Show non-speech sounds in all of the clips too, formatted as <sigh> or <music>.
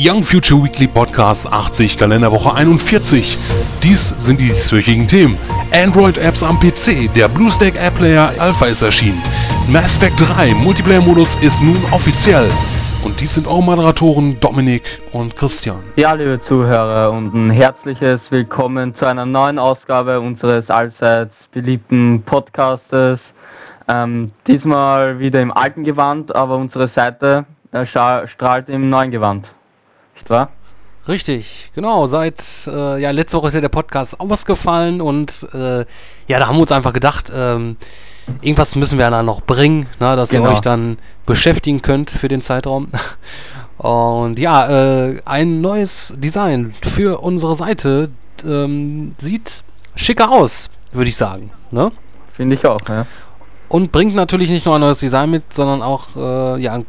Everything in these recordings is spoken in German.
Young Future Weekly Podcast 80, Kalenderwoche 41. Dies sind die dieswöchigen Themen. Android-Apps am PC, der BlueStack App Player Alpha ist erschienen. Mass Effect 3 Multiplayer-Modus ist nun offiziell. Und dies sind eure Moderatoren Dominik und Christian. Ja, liebe Zuhörer und ein herzliches Willkommen zu einer neuen Ausgabe unseres allseits beliebten Podcastes. Ähm, diesmal wieder im alten Gewand, aber unsere Seite äh, strahlt im neuen Gewand nicht wahr? Richtig, genau. Seit äh, ja letzte Woche ist ja der Podcast ausgefallen und äh, ja, da haben wir uns einfach gedacht, ähm, irgendwas müssen wir dann noch bringen, na, dass genau. ihr euch dann beschäftigen könnt für den Zeitraum. <laughs> Und ja, äh, ein neues Design für unsere Seite ähm, sieht schicker aus, würde ich sagen. Ne? Finde ich auch, ja. Und bringt natürlich nicht nur ein neues Design mit, sondern auch äh, ja, ein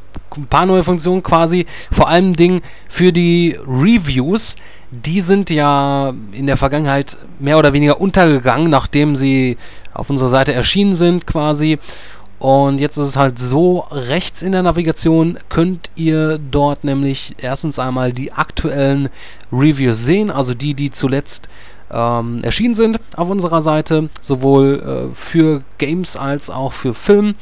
paar neue Funktionen quasi. Vor allem Dingen für die Reviews. Die sind ja in der Vergangenheit mehr oder weniger untergegangen, nachdem sie auf unserer Seite erschienen sind quasi. Und jetzt ist es halt so, rechts in der Navigation könnt ihr dort nämlich erstens einmal die aktuellen Reviews sehen, also die, die zuletzt ähm, erschienen sind auf unserer Seite, sowohl äh, für Games als auch für Film.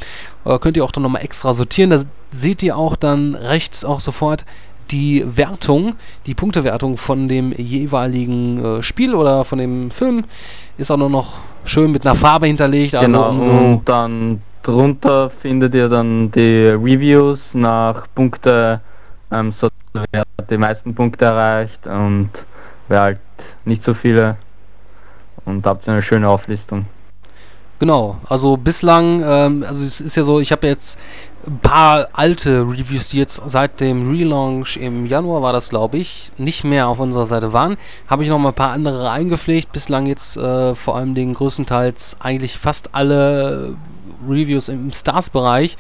Äh, könnt ihr auch dann nochmal extra sortieren. Da seht ihr auch dann rechts auch sofort die Wertung, die Punktewertung von dem jeweiligen äh, Spiel oder von dem Film ist auch nur noch schön mit einer Farbe hinterlegt. Also genau, um so und dann drunter findet ihr dann die Reviews nach Punkte, ähm, so wer die meisten Punkte erreicht und wer halt nicht so viele und habt eine schöne Auflistung. Genau, also bislang, ähm, also es ist ja so, ich habe jetzt ein paar alte Reviews, die jetzt seit dem Relaunch im Januar war das, glaube ich, nicht mehr auf unserer Seite waren. Habe ich noch mal ein paar andere eingepflegt. Bislang jetzt äh, vor allem den größtenteils eigentlich fast alle Reviews im Stars-Bereich.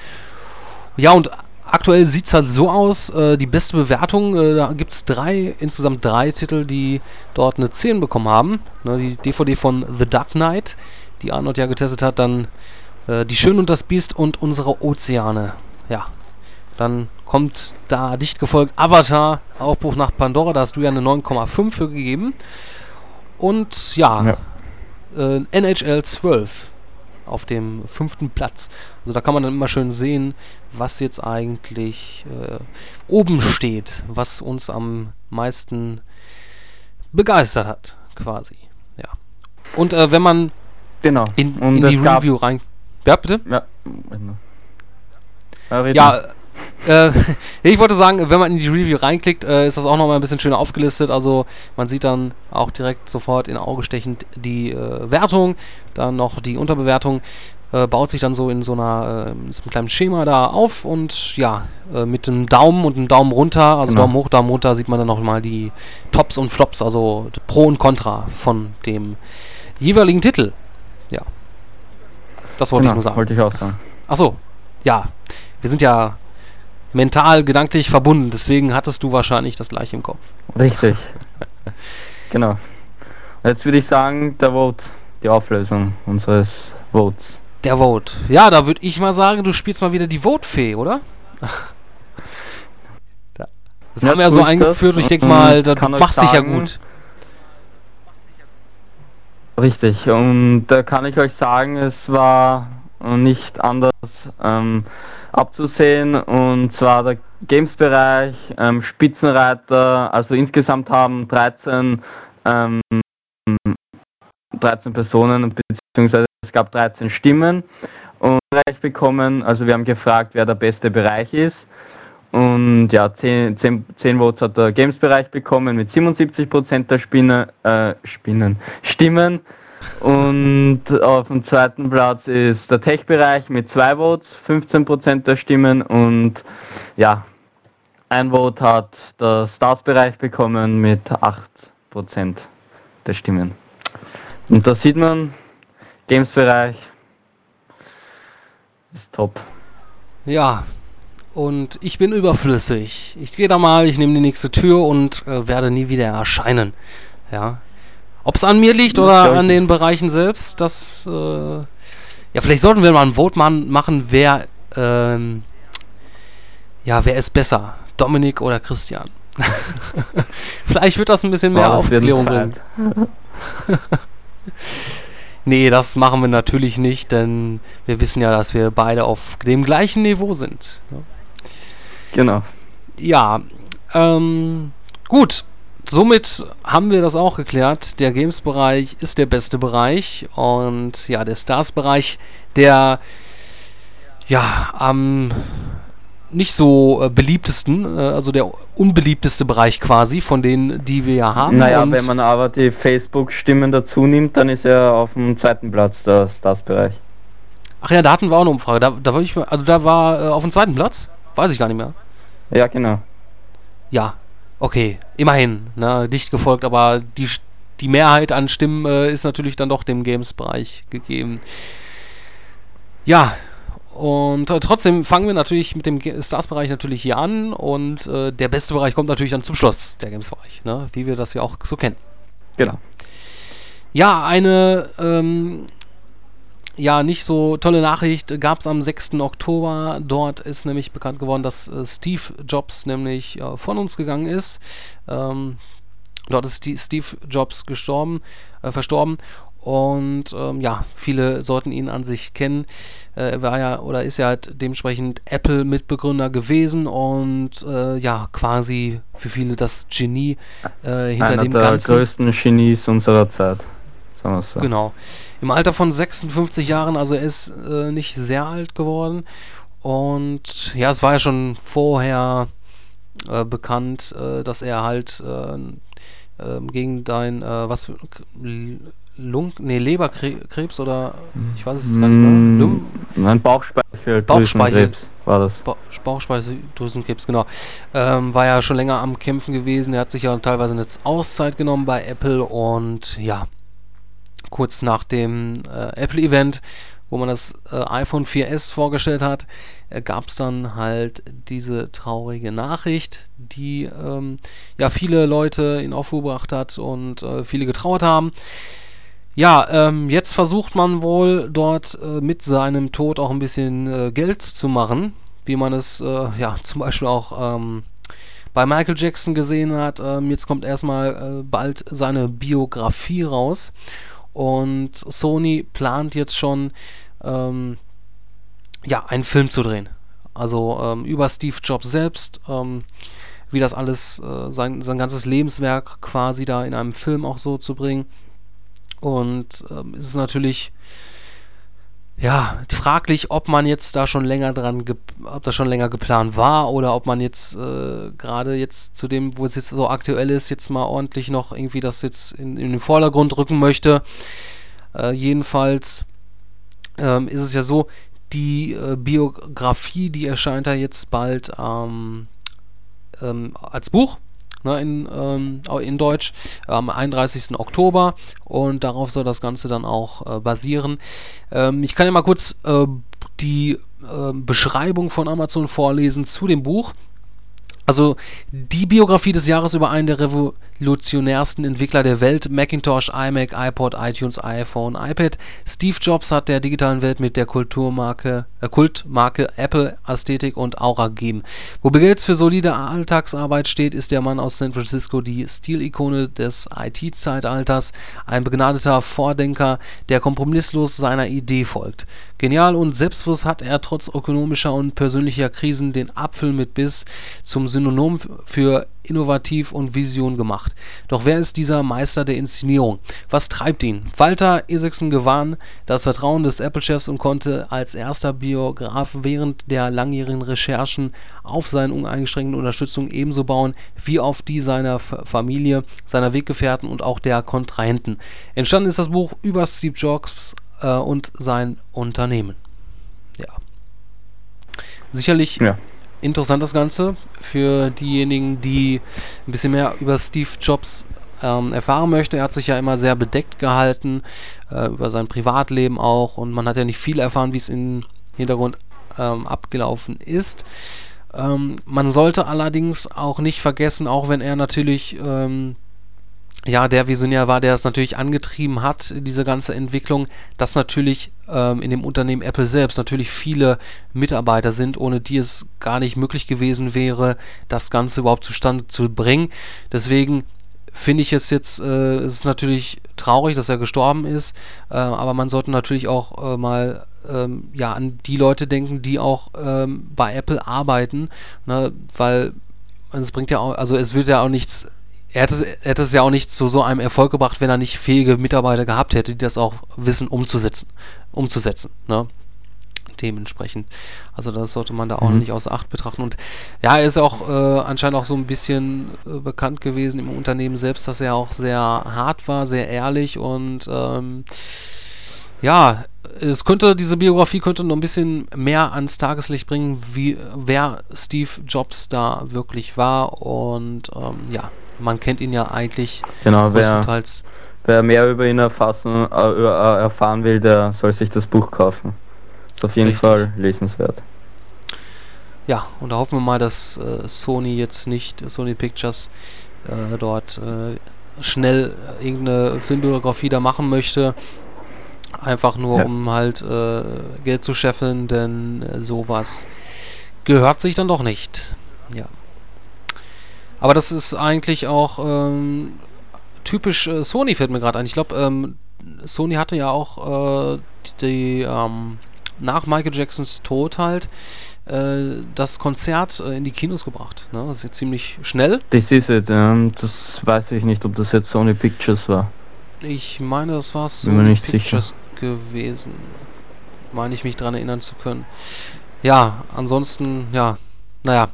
Ja, und aktuell sieht es halt so aus, äh, die beste Bewertung, äh, da gibt es drei, insgesamt drei Titel, die dort eine 10 bekommen haben. Ne, die DVD von The Dark Knight, die Arnold ja getestet hat, dann äh, Die Schön und das Biest und unsere Ozeane. Ja, dann kommt da dicht gefolgt Avatar, Aufbruch nach Pandora, da hast du ja eine 9,5 für gegeben. Und ja, ja. Äh, NHL 12 auf dem fünften Platz. Also da kann man dann immer schön sehen, was jetzt eigentlich äh, oben steht, was uns am meisten begeistert hat, quasi. Ja. Und äh, wenn man genau. in, in die Review rein... Ja, bitte? Ja, ja äh, <laughs> ich wollte sagen, wenn man in die Review reinklickt, äh, ist das auch nochmal ein bisschen schöner aufgelistet. Also man sieht dann auch direkt sofort in Auge stechend die äh, Wertung, dann noch die Unterbewertung. Äh, baut sich dann so in so einer äh, in so einem kleinen Schema da auf und ja, äh, mit dem Daumen und dem Daumen runter, also genau. Daumen hoch, Daumen runter, sieht man dann nochmal die Tops und Flops, also Pro und Contra von dem jeweiligen Titel. Das wollte genau, ich nur sagen. Wollte ich auch sagen. Achso, ja. Wir sind ja mental, gedanklich verbunden. Deswegen hattest du wahrscheinlich das gleiche im Kopf. Richtig. <laughs> genau. Jetzt würde ich sagen, der Vote, die Auflösung unseres Votes. Der Vote. Ja, da würde ich mal sagen, du spielst mal wieder die Vote-Fee, oder? <laughs> das ja, haben wir ja so eingeführt und ich denke mal, das macht sich ja gut. Richtig, und da kann ich euch sagen, es war nicht anders. Ähm, abzusehen und zwar der Games-Bereich, ähm, Spitzenreiter, also insgesamt haben 13, ähm, 13 Personen beziehungsweise es gab 13 Stimmen und bekommen, also wir haben gefragt, wer der beste Bereich ist und ja, 10, 10, 10 Votes hat der Games-Bereich bekommen mit 77% der Spinne, äh, Spinnen, Stimmen und auf dem zweiten Platz ist der Tech-Bereich mit zwei Votes, 15% der Stimmen und ja, ein Vote hat der Stars-Bereich bekommen mit 8% der Stimmen. Und da sieht man, Games-Bereich ist top. Ja, und ich bin überflüssig. Ich gehe da mal, ich nehme die nächste Tür und äh, werde nie wieder erscheinen. Ja, ob es an mir liegt oder an den Bereichen selbst, das. Äh, ja, vielleicht sollten wir mal ein Vote machen, wer. Ähm, ja, wer ist besser? Dominik oder Christian? <laughs> Vielleicht wird das ein bisschen mehr Ja, wird Aufklärung bringen. <laughs> Nee, das machen wir natürlich nicht, denn wir wissen ja, dass wir beide auf dem gleichen Niveau sind. ne? Genau. Ja, ähm, gut. Somit haben wir das auch geklärt. Der Games-Bereich ist der beste Bereich und ja, der Stars-Bereich, der ja am nicht so äh, beliebtesten, äh, also der unbeliebteste Bereich quasi von denen, die wir ja haben. Naja, wenn man aber die Facebook-Stimmen dazu nimmt, dann ist er auf dem zweiten Platz, der Stars-Bereich. Ach ja, da hatten wir auch eine Umfrage. Da, da wollte ich, also da war äh, auf dem zweiten Platz, weiß ich gar nicht mehr. Ja, genau. Ja, okay, immerhin, ne, dicht gefolgt, aber die, die Mehrheit an Stimmen äh, ist natürlich dann doch dem Games-Bereich gegeben. Ja, und äh, trotzdem fangen wir natürlich mit dem Stars-Bereich natürlich hier an und äh, der beste Bereich kommt natürlich dann zum Schluss, der Games-Bereich, ne, wie wir das ja auch so kennen. Genau. Ja, eine ähm, ja nicht so tolle Nachricht gab es am 6. Oktober. Dort ist nämlich bekannt geworden, dass äh, Steve Jobs nämlich äh, von uns gegangen ist. Ähm, dort ist Steve Jobs gestorben, äh, verstorben. Und ähm, ja, viele sollten ihn an sich kennen. Äh, er war ja oder ist ja halt dementsprechend Apple-Mitbegründer gewesen und äh, ja, quasi für viele das Genie äh, hinter Einer dem der Ganzen. größten Genies unserer Zeit. Sagen wir so. Genau. Im Alter von 56 Jahren, also er ist äh, nicht sehr alt geworden. Und ja, es war ja schon vorher äh, bekannt, äh, dass er halt äh, ähm, gegen dein, äh, was Lung, nee, Leberkrebs oder ich weiß es gar nicht mehr. Mm, Lung, Nein, Bauchspeicheldrüsenkrebs Bauchspeichel. war das. Ba- Bauchspeicheldrüsenkrebs, genau. Ähm, war ja schon länger am Kämpfen gewesen. Er hat sich ja teilweise eine Auszeit genommen bei Apple und ja, kurz nach dem äh, Apple-Event, wo man das äh, iPhone 4S vorgestellt hat, äh, gab es dann halt diese traurige Nachricht, die ähm, ja viele Leute in Aufruhr gebracht hat und äh, viele getrauert haben. Ja, ähm, jetzt versucht man wohl dort äh, mit seinem Tod auch ein bisschen äh, Geld zu machen, wie man es ja <laughs> zum Beispiel auch ähm, bei Michael Jackson gesehen hat. Ähm, jetzt kommt erstmal bald seine Biografie raus und Sony plant jetzt schon ähm, ja einen Film zu drehen. Also ähm, über Steve Jobs selbst, ähm, wie das alles, äh, sein, sein ganzes Lebenswerk quasi da in einem Film auch so zu bringen. Und ähm, es ist natürlich ja fraglich, ob man jetzt da schon länger dran, ob das schon länger geplant war oder ob man jetzt äh, gerade jetzt zu dem, wo es jetzt so aktuell ist, jetzt mal ordentlich noch irgendwie das jetzt in, in den Vordergrund rücken möchte. Äh, jedenfalls ähm, ist es ja so, die äh, Biografie, die erscheint ja jetzt bald ähm, ähm, als Buch ne, in, ähm, in Deutsch am 31. Oktober und darauf soll das Ganze dann auch äh, basieren. Ähm, ich kann ja mal kurz äh, die äh, Beschreibung von Amazon vorlesen zu dem Buch. Also die Biografie des Jahres über einen der revolutionärsten Entwickler der Welt, Macintosh, iMac, iPod, iTunes, iPhone, iPad. Steve Jobs hat der digitalen Welt mit der Kulturmarke, äh, Kultmarke Apple Ästhetik und Aura gegeben. Wo Bill für solide Alltagsarbeit steht, ist der Mann aus San Francisco die Stilikone des IT-Zeitalters, ein begnadeter Vordenker, der kompromisslos seiner Idee folgt. Genial und selbstbewusst hat er trotz ökonomischer und persönlicher Krisen den Apfel mit Biss zum Synonym für innovativ und Vision gemacht. Doch wer ist dieser Meister der Inszenierung? Was treibt ihn? Walter Isaacson gewann das Vertrauen des Apple-Chefs und konnte als erster Biograf während der langjährigen Recherchen auf seine uneingeschränkte Unterstützung ebenso bauen wie auf die seiner Familie, seiner Weggefährten und auch der Kontrahenten. Entstanden ist das Buch über Steve Jobs äh, und sein Unternehmen. Ja. Sicherlich Ja. Interessant das Ganze für diejenigen, die ein bisschen mehr über Steve Jobs ähm, erfahren möchte. Er hat sich ja immer sehr bedeckt gehalten, äh, über sein Privatleben auch und man hat ja nicht viel erfahren, wie es im Hintergrund ähm, abgelaufen ist. Ähm, man sollte allerdings auch nicht vergessen, auch wenn er natürlich ähm, ja, der Visionär war, der es natürlich angetrieben hat, diese ganze Entwicklung, dass natürlich ähm, in dem Unternehmen Apple selbst natürlich viele Mitarbeiter sind, ohne die es gar nicht möglich gewesen wäre, das Ganze überhaupt zustande zu bringen. Deswegen finde ich es jetzt, äh, es ist natürlich traurig, dass er gestorben ist, äh, aber man sollte natürlich auch äh, mal ähm, ja, an die Leute denken, die auch ähm, bei Apple arbeiten, ne, weil es bringt ja auch, also es wird ja auch nichts er hätte, hätte es ja auch nicht zu so einem Erfolg gebracht, wenn er nicht fähige Mitarbeiter gehabt hätte, die das auch wissen umzusetzen. umzusetzen ne? Dementsprechend. Also das sollte man da auch mhm. nicht außer Acht betrachten. Und ja, er ist auch äh, anscheinend auch so ein bisschen äh, bekannt gewesen im Unternehmen selbst, dass er auch sehr hart war, sehr ehrlich und ähm, ja, es könnte, diese Biografie könnte noch ein bisschen mehr ans Tageslicht bringen, wie wer Steve Jobs da wirklich war und ähm, ja, man kennt ihn ja eigentlich genau, wer, wer mehr über ihn erfassen, äh, äh, erfahren will, der soll sich das Buch kaufen. Ist auf jeden Richtig. Fall lesenswert. Ja, und da hoffen wir mal, dass äh, Sony jetzt nicht, Sony Pictures, äh, dort äh, schnell irgendeine Filmbiografie da machen möchte. Einfach nur, ja. um halt äh, Geld zu scheffeln, denn sowas gehört sich dann doch nicht. Ja. Aber das ist eigentlich auch ähm, typisch äh, Sony, fällt mir gerade ein. Ich glaube, ähm, Sony hatte ja auch äh, die, ähm, nach Michael Jacksons Tod halt äh, das Konzert äh, in die Kinos gebracht. Ne? Das ist jetzt ziemlich schnell. Das ist es, ähm, das weiß ich nicht, ob das jetzt Sony Pictures war. Ich meine, das war Sony Pictures sicher. gewesen. Meine ich mich daran erinnern zu können. Ja, ansonsten, ja, naja,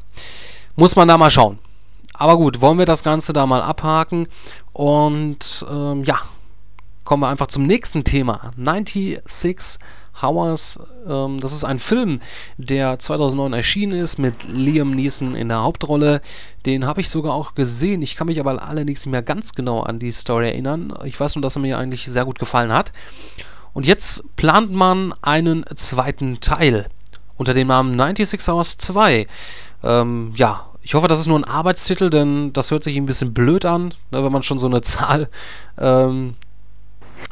muss man da mal schauen. Aber gut, wollen wir das Ganze da mal abhaken und ähm, ja, kommen wir einfach zum nächsten Thema. 96 Hours, ähm, das ist ein Film, der 2009 erschienen ist mit Liam Neeson in der Hauptrolle. Den habe ich sogar auch gesehen. Ich kann mich aber allerdings nicht mehr ganz genau an die Story erinnern. Ich weiß nur, dass er mir eigentlich sehr gut gefallen hat. Und jetzt plant man einen zweiten Teil unter dem Namen 96 Hours 2. Ähm, ja, ich hoffe, das ist nur ein Arbeitstitel, denn das hört sich ein bisschen blöd an, ne, wenn man schon so eine Zahl ähm,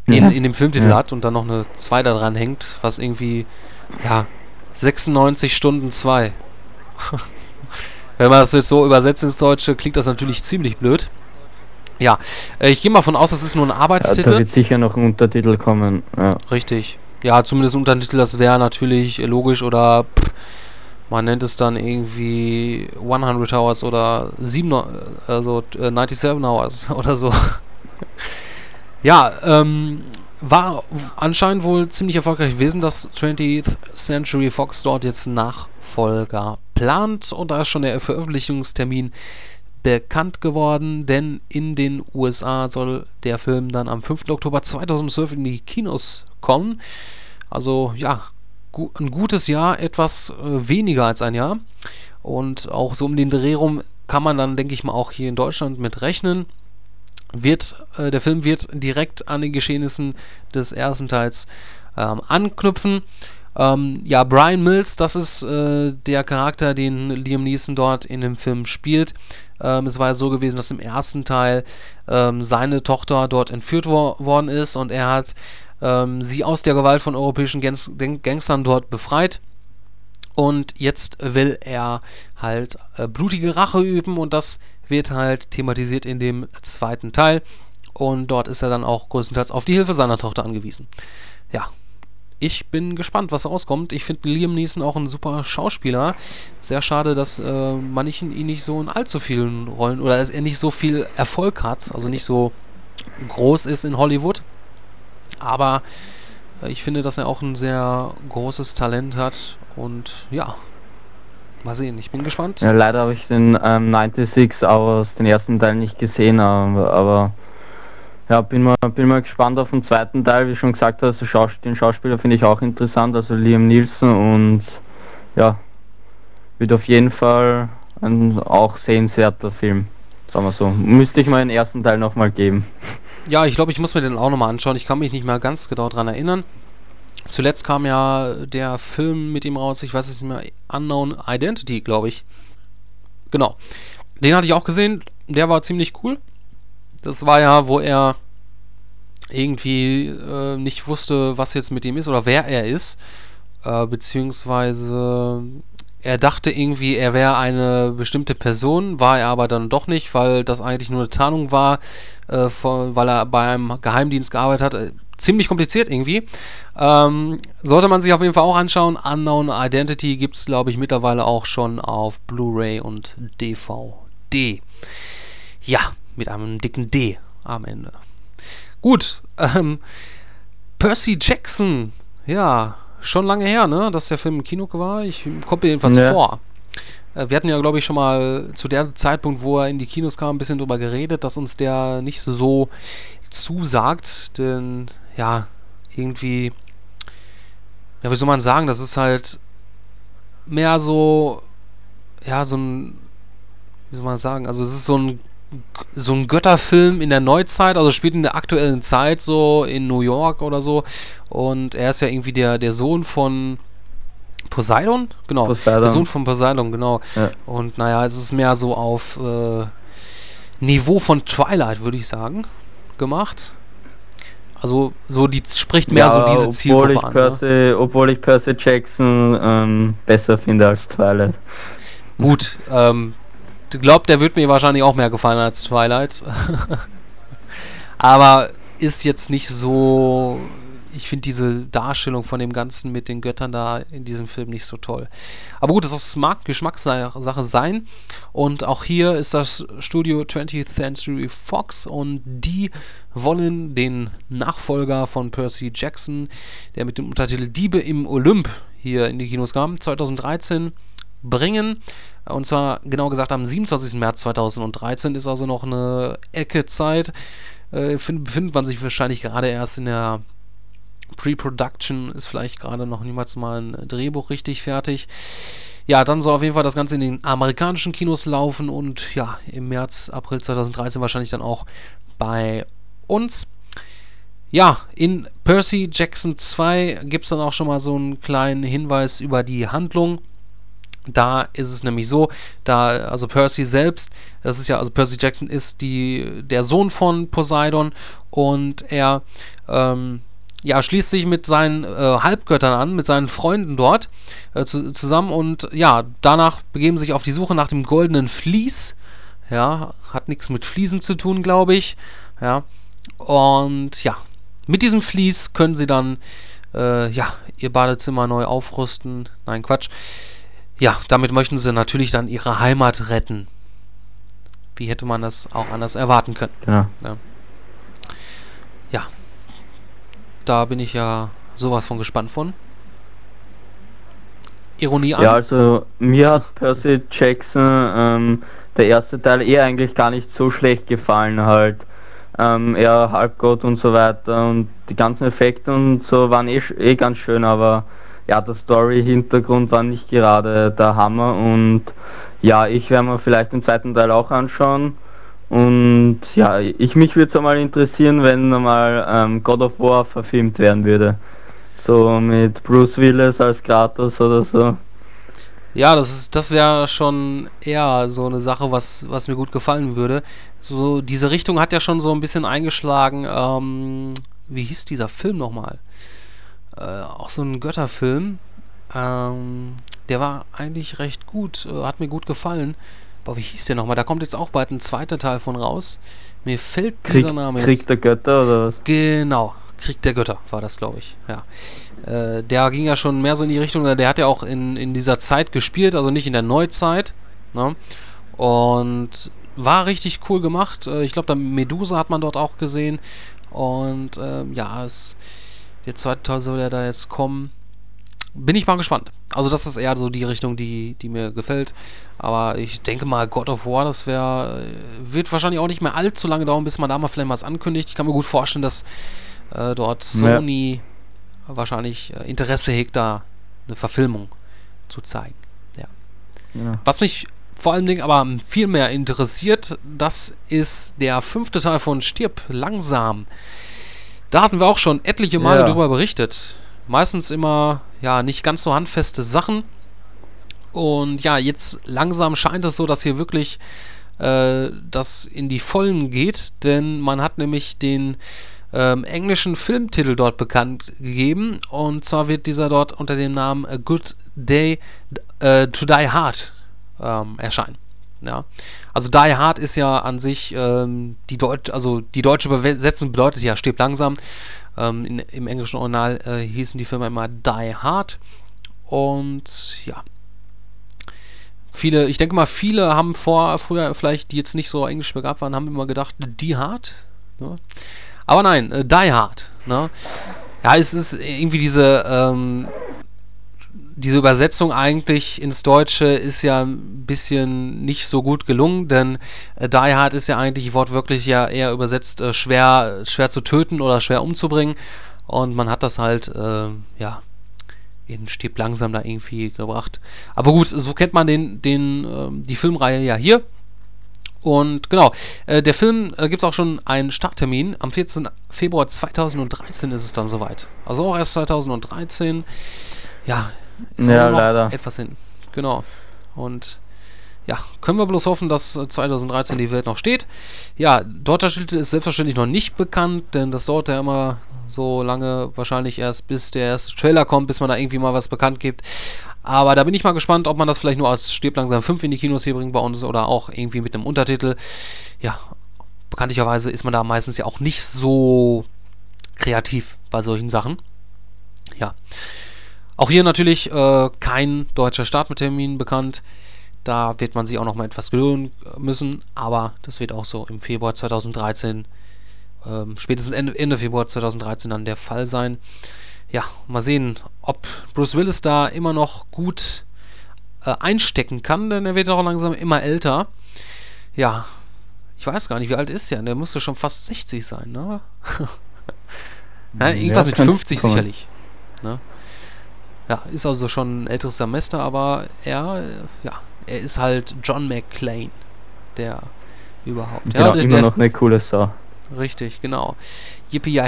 in, ja. in dem Filmtitel ja. hat und dann noch eine 2 da dran hängt, was irgendwie, ja, 96 Stunden 2. <laughs> wenn man das jetzt so übersetzt ins Deutsche, klingt das natürlich ziemlich blöd. Ja, äh, ich gehe mal von aus, das ist nur ein Arbeitstitel. Ja, da wird sicher noch ein Untertitel kommen. Ja. Richtig. Ja, zumindest ein Untertitel, das wäre natürlich logisch oder pff, man nennt es dann irgendwie 100 Hours oder 7, also 97 äh, Hours <laughs> oder so. ja, ähm, war anscheinend wohl ziemlich erfolgreich gewesen, dass 20th Century Fox dort jetzt Nachfolger plant und da ist schon der Veröffentlichungstermin bekannt geworden, denn in den USA soll der Film dann am 5. Oktober 2012 in die Kinos kommen. Also ja, ein gutes Jahr, etwas äh, weniger als ein Jahr. Und auch so um den Dreh rum kann man dann, denke ich mal, auch hier in Deutschland mit rechnen. Wird, äh, der Film wird direkt an den Geschehnissen des ersten Teils ähm, anknüpfen. Ähm, ja, Brian Mills, das ist äh, der Charakter, den Liam Neeson dort in dem Film spielt. Ähm, es war ja so gewesen, dass im ersten Teil ähm, seine Tochter dort entführt wo worden ist und er hat ähm, sie aus der Gewalt von europäischen Gang Gangstern dort befreit. Und jetzt will er halt äh, blutige Rache üben und das wird halt thematisiert in dem zweiten Teil. Und dort ist er dann auch größtenteils auf die Hilfe seiner Tochter angewiesen. Ja, ich bin gespannt, was rauskommt. Ich finde Liam Neeson auch ein super Schauspieler. Sehr schade, dass äh, man ihn nicht so in allzu vielen Rollen oder er nicht so viel Erfolg hat, also nicht so groß ist in Hollywood. Aber äh, ich finde, dass er auch ein sehr großes Talent hat und ja, mal sehen, ich bin gespannt. Ja, leider habe ich den ähm, 96 aus den ersten Teil nicht gesehen, aber, aber ja, bin mal, bin mal gespannt auf den zweiten Teil, wie schon gesagt hast, Schaus den Schauspieler finde ich auch interessant, also Liam Nielsen und ja, wird auf jeden Fall ein auch sehenswerter Film, sagen wir so. Müsste ich mal den ersten Teil nochmal geben. Ja, ich glaube, ich muss mir den auch nochmal anschauen. Ich kann mich nicht mehr ganz genau dran erinnern. Zuletzt kam ja der Film mit ihm raus, ich weiß es nicht mehr, Unknown Identity, glaube ich. Genau. Den hatte ich auch gesehen, der war ziemlich cool. Das war ja, wo er irgendwie äh, nicht wusste, was jetzt mit ihm ist oder wer er ist. Äh, beziehungsweise er dachte irgendwie, er wäre eine bestimmte Person, war er aber dann doch nicht, weil das eigentlich nur eine Tarnung war, äh, von, weil er bei einem Geheimdienst gearbeitet hat. Äh, ziemlich kompliziert irgendwie. Ähm, sollte man sich auf jeden Fall auch anschauen. Unknown Identity gibt es, glaube ich, mittlerweile auch schon auf Blu-ray und DVD. Ja, mit einem dicken D am Ende. Gut, ähm, Percy Jackson, ja, schon lange her, ne, dass der Film im Kino war. Ich komme jedenfalls ja. vor. Äh, wir hatten ja, glaube ich, schon mal zu dem Zeitpunkt, wo er in die Kinos kam, ein bisschen drüber geredet, dass uns der nicht so zusagt, denn ja, irgendwie, ja, wie soll man sagen, das ist halt mehr so, ja, so ein, wie soll man sagen, also es ist so ein so ein Götterfilm in der Neuzeit, also spielt in der aktuellen Zeit so in New York oder so. Und er ist ja irgendwie der, der Sohn von Poseidon? Genau. Poseidon. Der Sohn von Poseidon, genau. Ja. Und naja, es ist mehr so auf äh, Niveau von Twilight, würde ich sagen, gemacht. Also so die spricht mehr ja, so diese Zielgruppe an. Percy, ne? Obwohl ich Percy Jackson ähm, besser finde als Twilight. Gut, ähm, glaube, der wird mir wahrscheinlich auch mehr gefallen als Twilight. <laughs> Aber ist jetzt nicht so. Ich finde diese Darstellung von dem Ganzen mit den Göttern da in diesem Film nicht so toll. Aber gut, das mag Geschmackssache sein. Und auch hier ist das Studio 20th Century Fox und die wollen den Nachfolger von Percy Jackson, der mit dem Untertitel Diebe im Olymp hier in die Kinos kam, 2013 bringen. Und zwar genau gesagt am 27. März 2013 ist also noch eine Ecke Zeit. Äh, find, befindet man sich wahrscheinlich gerade erst in der Pre-Production, ist vielleicht gerade noch niemals mal ein Drehbuch richtig fertig. Ja, dann soll auf jeden Fall das Ganze in den amerikanischen Kinos laufen und ja, im März, April 2013 wahrscheinlich dann auch bei uns. Ja, in Percy Jackson 2 gibt es dann auch schon mal so einen kleinen Hinweis über die Handlung. Da ist es nämlich so, da, also Percy selbst, das ist ja, also Percy Jackson ist die, der Sohn von Poseidon und er, ähm, ja, schließt sich mit seinen äh, Halbgöttern an, mit seinen Freunden dort äh, zu, zusammen und ja, danach begeben sich auf die Suche nach dem goldenen Vlies. Ja, hat nichts mit Fliesen zu tun, glaube ich. Ja, und ja, mit diesem Vlies können sie dann, äh, ja, ihr Badezimmer neu aufrüsten. Nein, Quatsch. Ja, damit möchten sie natürlich dann ihre Heimat retten. Wie hätte man das auch anders erwarten können? Ja. Ja, ja. da bin ich ja sowas von gespannt von. Ironie an. Ja, also mir hat Percy Jackson ähm, der erste Teil eh eigentlich gar nicht so schlecht gefallen halt. Ähm, eher Halbgott und so weiter und die ganzen Effekte und so waren eh, eh ganz schön, aber ja, der Story-Hintergrund war nicht gerade der Hammer und ja, ich werde mir vielleicht den zweiten Teil auch anschauen. Und ja, ich mich würde es mal interessieren, wenn mal ähm, God of War verfilmt werden würde. So mit Bruce Willis als Kratos oder so. Ja, das ist, das wäre schon eher so eine Sache, was, was mir gut gefallen würde. So, diese Richtung hat ja schon so ein bisschen eingeschlagen. Ähm, wie hieß dieser Film nochmal? Äh, auch so ein Götterfilm. Ähm, der war eigentlich recht gut, äh, hat mir gut gefallen. Boah, wie hieß der nochmal? Da kommt jetzt auch bald ein zweiter Teil von raus. Mir fällt Krieg, dieser Name Krieg der Götter oder was? Genau, Krieg der Götter war das, glaube ich. Ja. Äh, der ging ja schon mehr so in die Richtung, der hat ja auch in, in dieser Zeit gespielt, also nicht in der Neuzeit. Ne? Und war richtig cool gemacht. Äh, ich glaube, da Medusa hat man dort auch gesehen. Und ähm, ja, es der zweite Teil soll ja da jetzt kommen. Bin ich mal gespannt. Also das ist eher so die Richtung, die, die mir gefällt. Aber ich denke mal, God of War, das wäre, wird wahrscheinlich auch nicht mehr allzu lange dauern, bis man da mal vielleicht was ankündigt. Ich kann mir gut vorstellen, dass äh, dort Sony ja. wahrscheinlich äh, Interesse hegt, da eine Verfilmung zu zeigen. Ja. ja. Was mich vor allen Dingen aber viel mehr interessiert, das ist der fünfte Teil von Stirb langsam. Da hatten wir auch schon etliche Male ja. darüber berichtet. Meistens immer, ja, nicht ganz so handfeste Sachen. Und ja, jetzt langsam scheint es so, dass hier wirklich äh, das in die Vollen geht, denn man hat nämlich den ähm, englischen Filmtitel dort bekannt gegeben und zwar wird dieser dort unter dem Namen A Good Day äh, to Die Hard ähm, erscheinen. Ja, also Die Hard ist ja an sich ähm, die Deutsch, also die deutsche Übersetzung bedeutet ja stirb langsam. Ähm, in, Im englischen Original äh, hießen die Filme immer Die Hard und ja, viele, ich denke mal, viele haben vor, früher vielleicht, die jetzt nicht so englisch begabt waren, haben immer gedacht, Die Hard. Ne? Aber nein, äh, Die Hard. Ne? Ja, es ist irgendwie diese, ähm, diese Übersetzung eigentlich ins Deutsche ist ja ein bisschen nicht so gut gelungen, denn äh, Die Hard ist ja eigentlich wortwörtlich ja eher übersetzt äh, schwer, schwer zu töten oder schwer umzubringen. Und man hat das halt, äh, ja, in Stirb langsam da irgendwie gebracht. Aber gut, so kennt man den, den, äh, die Filmreihe ja hier. Und genau, äh, der Film äh, gibt es auch schon einen Starttermin. Am 14. Februar 2013 ist es dann soweit. Also auch erst 2013. Ja, ist ja leider. etwas hin. Genau. Und ja, können wir bloß hoffen, dass 2013 die Welt noch steht. Ja, deutscher Titel ist selbstverständlich noch nicht bekannt, denn das dauert ja immer so lange, wahrscheinlich erst bis der erste Trailer kommt, bis man da irgendwie mal was bekannt gibt. Aber da bin ich mal gespannt, ob man das vielleicht nur als Stirb langsam 5 in die Kinos hier bringt bei uns oder auch irgendwie mit einem Untertitel. Ja, bekanntlicherweise ist man da meistens ja auch nicht so kreativ bei solchen Sachen. Ja. Auch hier natürlich äh, kein deutscher Starttermin bekannt. Da wird man sich auch noch mal etwas gedulden müssen, aber das wird auch so im Februar 2013, ähm, spätestens Ende, Ende Februar 2013 dann der Fall sein. Ja, mal sehen, ob Bruce Willis da immer noch gut äh, einstecken kann, denn er wird auch langsam immer älter. Ja, ich weiß gar nicht, wie alt ist er? Der müsste schon fast 60 sein, ne? <laughs> ja, irgendwas mit 50 kommen. sicherlich. Ne? Ja, ist also schon ein älteres Semester, aber er, ja, er ist halt John McClane, der überhaupt. Genau, ja, der, immer der, noch eine coole Sau. Richtig, genau. Yippie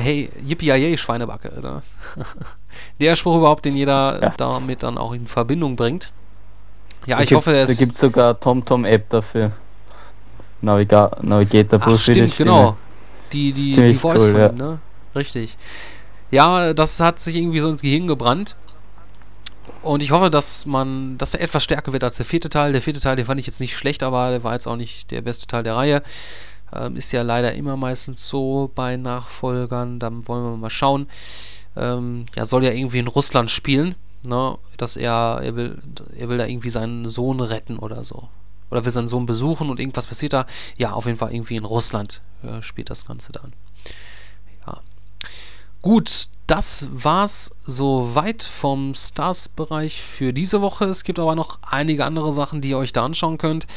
Yippie Schweinebacke, oder? <laughs> der Spruch überhaupt, den jeder ja. damit dann auch in Verbindung bringt. Ja, da ich hoffe, es... Da gibt sogar TomTom-App dafür. Naviga Navigator Ach, stimmt, genau. Die, die, die Voice cool, ja. ne? Richtig. Ja, das hat sich irgendwie so ins Gehirn gebrannt. Und ich hoffe, dass man, dass er etwas stärker wird als der vierte Teil. Der vierte Teil, den fand ich jetzt nicht schlecht, aber der war jetzt auch nicht der beste Teil der Reihe. Ähm, ist ja leider immer meistens so bei Nachfolgern. Dann wollen wir mal schauen. Ähm, ja, soll ja irgendwie in Russland spielen, ne? Dass er, er will, er will da irgendwie seinen Sohn retten oder so. Oder will seinen Sohn besuchen und irgendwas passiert da. Ja, auf jeden Fall irgendwie in Russland äh, spielt das Ganze dann. Gut, das war's soweit vom Stars-Bereich für diese Woche. Es gibt aber noch einige andere Sachen, die ihr euch da anschauen könnt.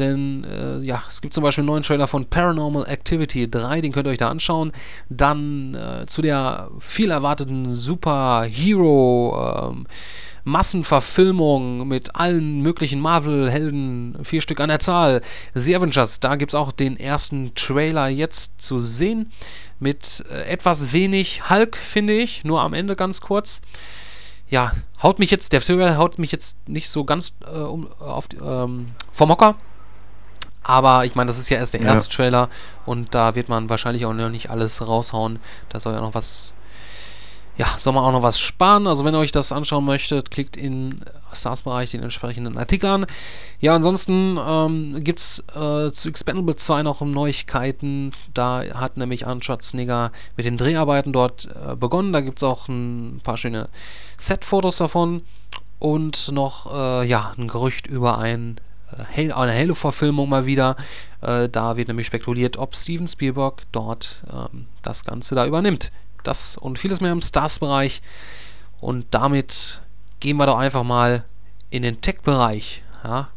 Denn äh, ja, es gibt zum Beispiel einen neuen Trailer von Paranormal Activity 3, den könnt ihr euch da anschauen. Dann äh, zu der viel erwarteten Super Hero ähm, Massenverfilmung mit allen möglichen Marvel-Helden, vier Stück an der Zahl. The Avengers, da gibt es auch den ersten Trailer jetzt zu sehen. Mit äh, etwas wenig Hulk, finde ich, nur am Ende ganz kurz. Ja, haut mich jetzt, der Trailer haut mich jetzt nicht so ganz äh, um, auf, ähm, vom Hocker. Aber ich meine, das ist ja erst der ja. erste Trailer und da wird man wahrscheinlich auch noch nicht alles raushauen. Da soll ja noch was ja, soll man auch noch was sparen. Also wenn ihr euch das anschauen möchtet, klickt in Stars-Bereich den entsprechenden Artikel an. Ja, ansonsten ähm, gibt es äh, zu Expendable 2 noch Neuigkeiten. Da hat nämlich Arnold Schwarzenegger mit den Dreharbeiten dort äh, begonnen. Da gibt es auch ein paar schöne Set-Fotos davon. Und noch, äh, ja, ein Gerücht über ein äh, eine Halo-Verfilmung mal wieder. Äh, da wird nämlich spekuliert, ob Steven Spielberg dort ähm, das Ganze da übernimmt. Das und vieles mehr im Stars-Bereich. Und damit gehen wir doch einfach mal in den Tech-Bereich. Ja?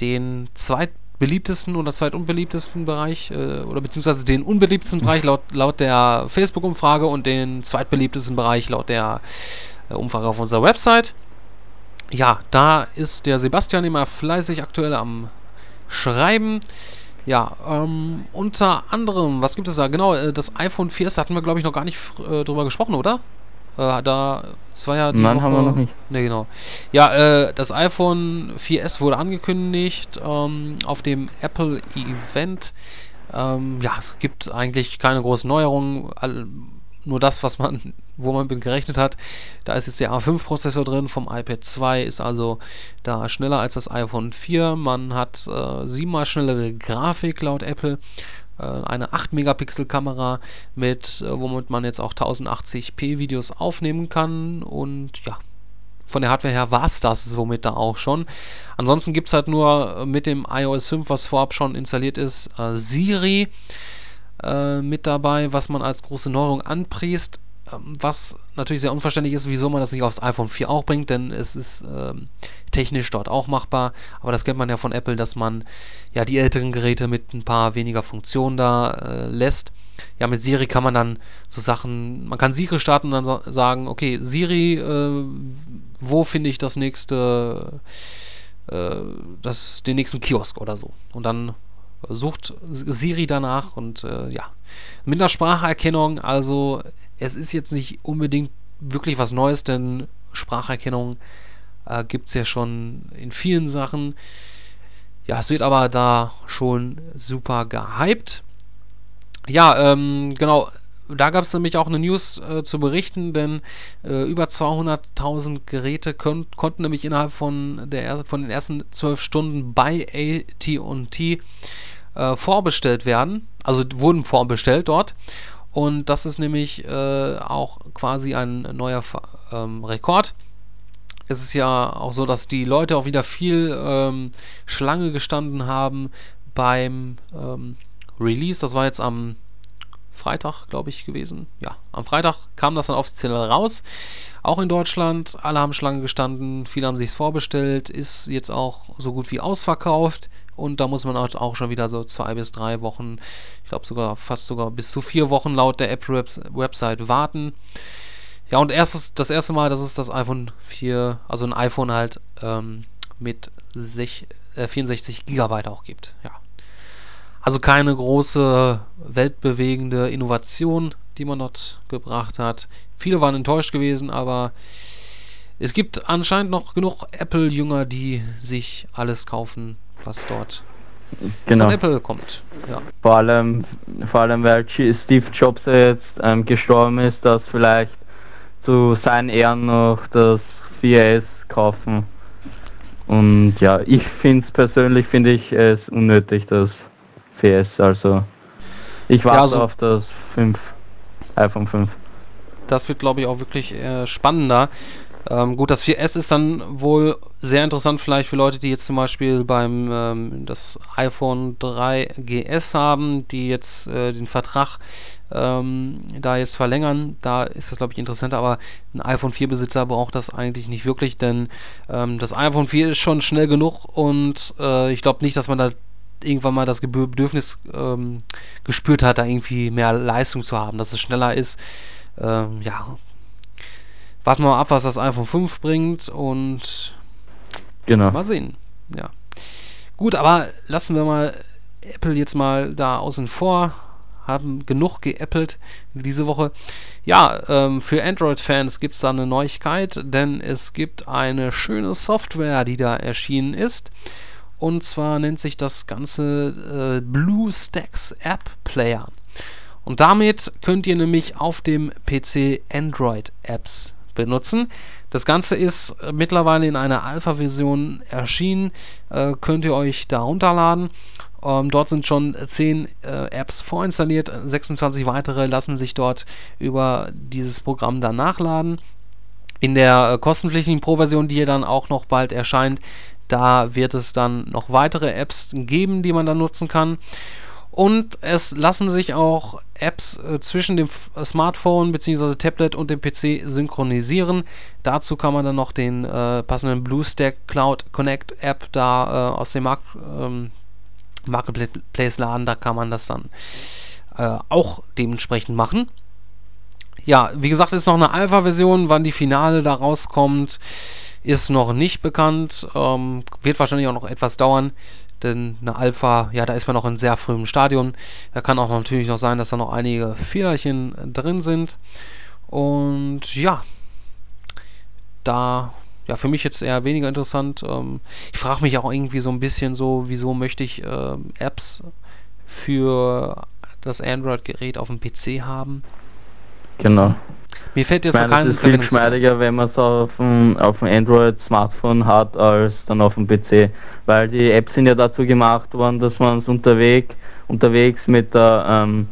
Den zweitbeliebtesten oder zweitunbeliebtesten Bereich, äh, oder beziehungsweise den unbeliebtesten Bereich laut, laut der Facebook-Umfrage und den zweitbeliebtesten Bereich laut der äh, Umfrage auf unserer Website. Ja, da ist der Sebastian immer fleißig aktuell am Schreiben. Ja, ähm, unter anderem, was gibt es da? Genau, äh, das iPhone 4 hatten wir, glaube ich, noch gar nicht äh, drüber gesprochen, oder? Äh, da, es war ja die Nein, Woche, haben wir noch nicht. Ne, genau. Ja, äh, das iPhone 4S wurde angekündigt ähm, auf dem Apple Event. Ähm, ja, es gibt eigentlich keine großen Neuerungen. All, nur das, was man, wo man mit gerechnet hat. Da ist jetzt der A5-Prozessor drin vom iPad 2, ist also da schneller als das iPhone 4. Man hat äh, siebenmal schnellere Grafik laut Apple äh, eine 8 Megapixel Kamera mit äh, womit man jetzt auch 1080p Videos aufnehmen kann und ja von der Hardware her war es das somit da auch schon. Ansonsten gibt es halt nur mit dem iOS 5, was vorab schon installiert ist, äh, Siri äh, mit dabei, was man als große Neuerung anpriest. Ähm, was natürlich sehr unverständlich ist, wieso man das nicht aufs iPhone 4 auch bringt, denn es ist ähm, technisch dort auch machbar. Aber das kennt man ja von Apple, dass man ja die älteren Geräte mit ein paar weniger Funktionen da äh, lässt. Ja, mit Siri kann man dann so Sachen, man kann Siri starten und dann sagen, okay, Siri, äh, wo finde ich das nächste, äh, das, den nächsten Kiosk oder so. Und dann sucht Siri danach und äh, ja, mit einer Spracherkennung, also es ist jetzt nicht unbedingt wirklich was Neues, denn Spracherkennung äh, gibt es ja schon in vielen Sachen. Ja, es wird aber da schon super gehypt. Ja, ähm, genau. Da gab es nämlich auch eine News äh, zu berichten, denn äh, über 200.000 Geräte kon konnten nämlich innerhalb von, der, von den ersten 12 Stunden bei AT&T äh, vorbestellt werden. Also wurden vorbestellt dort. Und das ist nämlich äh, auch quasi ein neuer ähm, Rekord. Es ist ja auch so, dass die Leute auch wieder viel ähm, Schlange gestanden haben beim ähm, Release. Das war jetzt am Freitag, glaube ich, gewesen. Ja, am Freitag kam das dann offiziell raus. Auch in Deutschland. Alle haben Schlange gestanden. Viele haben sich vorbestellt. Ist jetzt auch so gut wie ausverkauft. Und da muss man auch schon wieder so zwei bis drei Wochen, ich glaube sogar fast sogar bis zu vier Wochen laut der App-Website warten. Ja, und erstes, das erste Mal, dass es das iPhone 4, also ein iPhone halt ähm, mit sech, äh, 64 GB auch gibt. Ja. Also keine große weltbewegende Innovation, die man dort gebracht hat. Viele waren enttäuscht gewesen, aber es gibt anscheinend noch genug Apple-Jünger, die sich alles kaufen, was dort genau. von Apple kommt. Ja. Vor allem, vor allem weil Steve Jobs jetzt ähm, gestorben ist, dass vielleicht zu seinen Ehren noch das 4S kaufen. Und ja, ich finde es persönlich finde ich es unnötig, das 4S. Also ich warte ja, also auf das 5, iPhone 5. Das wird glaube ich auch wirklich äh, spannender. Ähm, gut, das 4S ist dann wohl sehr interessant vielleicht für Leute, die jetzt zum Beispiel beim ähm, das iPhone 3 GS haben, die jetzt äh, den Vertrag ähm, da jetzt verlängern. Da ist das glaube ich interessanter, aber ein iPhone 4 Besitzer braucht das eigentlich nicht wirklich, denn ähm, das iPhone 4 ist schon schnell genug und äh, ich glaube nicht, dass man da irgendwann mal das Bedürfnis ähm, gespürt hat, da irgendwie mehr Leistung zu haben, dass es schneller ist. Ähm, ja, warten wir mal ab, was das iPhone 5 bringt und genau. mal sehen. Ja. Gut, aber lassen wir mal Apple jetzt mal da außen vor. Haben genug geäppelt diese Woche. Ja, ähm, für Android-Fans gibt es da eine Neuigkeit, denn es gibt eine schöne Software, die da erschienen ist. Und zwar nennt sich das Ganze äh, BlueStacks App Player. Und damit könnt ihr nämlich auf dem PC Android-Apps benutzen. Das Ganze ist äh, mittlerweile in einer Alpha-Version erschienen. Äh, könnt ihr euch da runterladen. Ähm, dort sind schon 10 äh, Apps vorinstalliert. 26 weitere lassen sich dort über dieses Programm dann nachladen. In der äh, kostenpflichtigen Pro-Version, die hier dann auch noch bald erscheint, da wird es dann noch weitere Apps geben, die man dann nutzen kann. Und es lassen sich auch Apps äh, zwischen dem äh, Smartphone bzw. Tablet und dem PC synchronisieren. Dazu kann man dann noch den äh, passenden BlueStack Cloud Connect App da äh, aus dem Markt, ähm, Marketplace laden. Da kann man das dann äh, auch dementsprechend machen. Ja, wie gesagt, ist noch eine Alpha-Version. Wann die Finale da rauskommt, ist noch nicht bekannt. Ähm, wird wahrscheinlich auch noch etwas dauern denn eine Alpha, ja, da ist man noch in sehr frühem Stadium. Da kann auch natürlich noch sein, dass da noch einige Fehlerchen drin sind. Und ja, da ja für mich jetzt eher weniger interessant. Ähm, ich frage mich auch irgendwie so ein bisschen so, wieso möchte ich äh, Apps für das Android-Gerät auf dem PC haben? Genau. Mir fällt jetzt Ich meine, es ist viel geschmeidiger, wenn man es auf dem, auf dem Android-Smartphone hat, als dann auf dem PC. Weil die Apps sind ja dazu gemacht worden, dass man es unterwegs, unterwegs mit der ähm,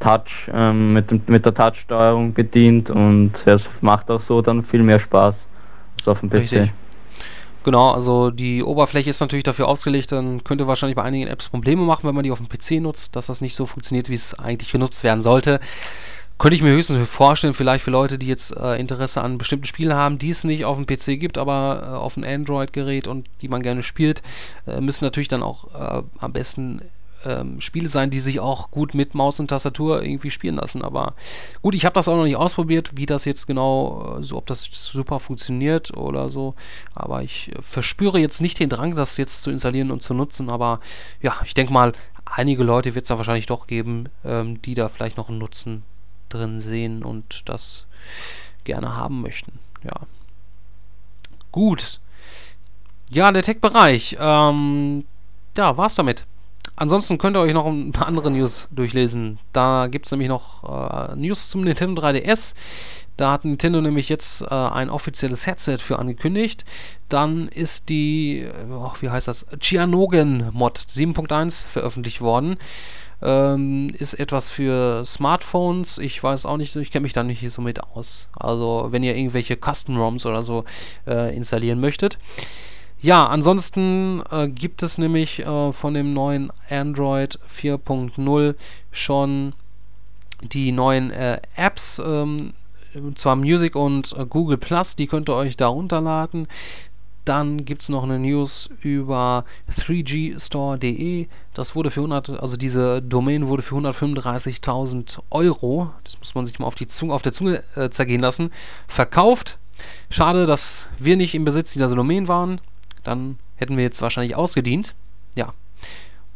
Touch, ähm, mit, dem, mit der Touch-Steuerung bedient und es macht auch so dann viel mehr Spaß als auf dem PC. Richtig. Genau, also die Oberfläche ist natürlich dafür ausgelegt, dann könnte wahrscheinlich bei einigen Apps Probleme machen, wenn man die auf dem PC nutzt, dass das nicht so funktioniert, wie es eigentlich genutzt werden sollte. Könnte ich mir höchstens vorstellen, vielleicht für Leute, die jetzt äh, Interesse an bestimmten Spielen haben, die es nicht auf dem PC gibt, aber äh, auf einem Android-Gerät und die man gerne spielt, äh, müssen natürlich dann auch äh, am besten ähm, Spiele sein, die sich auch gut mit Maus und Tastatur irgendwie spielen lassen. Aber gut, ich habe das auch noch nicht ausprobiert, wie das jetzt genau, äh, so ob das super funktioniert oder so. Aber ich verspüre jetzt nicht den Drang, das jetzt zu installieren und zu nutzen. Aber ja, ich denke mal, einige Leute wird es da wahrscheinlich doch geben, ähm, die da vielleicht noch einen Nutzen drin sehen und das gerne haben möchten. Ja. Gut. Ja, der Tech-Bereich. Ähm, ja, war's damit. Ansonsten könnt ihr euch noch ein paar andere News durchlesen. Da gibt es nämlich noch äh, News zum Nintendo 3DS. Da hat Nintendo nämlich jetzt äh, ein offizielles Headset für angekündigt. Dann ist die, oh, wie heißt das, Cyanogen Mod 7.1 veröffentlicht worden ähm, ist etwas für Smartphones. Ich weiß auch nicht, ich kenne mich da nicht so mit aus. Also wenn ihr irgendwelche Custom-ROMs oder so äh, installieren möchtet. Ja, ansonsten äh, gibt es nämlich äh, von dem neuen Android 4.0 schon die neuen äh, Apps, ähm, zwar Music und äh, Google Plus, die könnt ihr euch da runterladen. Dann gibt es noch eine News über 3gstore.de. Das wurde für 100, also diese Domain wurde für 135.000 Euro, das muss man sich mal auf, die Zunge, auf der Zunge äh, zergehen lassen, verkauft. Schade, dass wir nicht im Besitz dieser Domain waren. Dann hätten wir jetzt wahrscheinlich ausgedient. Ja.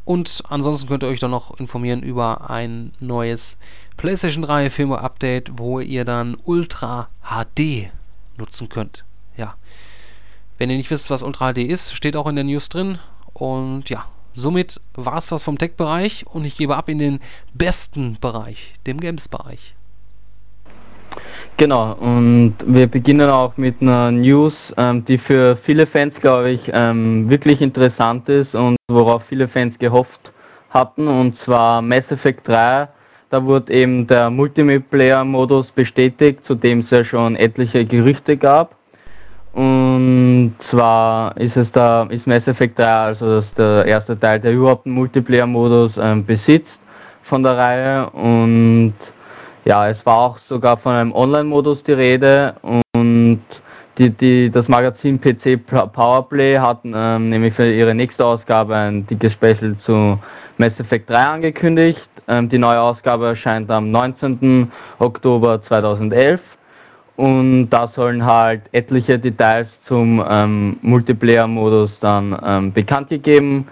Und ansonsten könnt ihr euch dann noch informieren über ein neues PlayStation 3 Firmware Update, wo ihr dann Ultra HD nutzen könnt. Ja. Wenn ihr nicht wisst, was Ultra HD ist, steht auch in der News drin. Und ja, somit war es das vom Tech-Bereich und ich gebe ab in den besten Bereich, dem Games-Bereich. Genau, und wir beginnen auch mit einer News, ähm, die für viele Fans, glaube ich, ähm, wirklich interessant ist und worauf viele Fans gehofft hatten, und zwar Mass Effect 3. Da wurde eben der Multiplayer-Modus bestätigt, zu dem es ja schon etliche Gerüchte gab. Und zwar ist es da, ist Mass Effect 3 also das der erste Teil, der überhaupt einen Multiplayer-Modus ähm, besitzt von der Reihe und ja, es war auch sogar von einem Online-Modus die Rede und die, die, das Magazin PC Powerplay hat ähm, nämlich für ihre nächste Ausgabe ein dickes Special zu Mass Effect 3 angekündigt. Ähm, die neue Ausgabe erscheint am 19. Oktober 2011 und da sollen halt etliche Details zum ähm, Multiplayer-Modus dann ähm, bekannt gegeben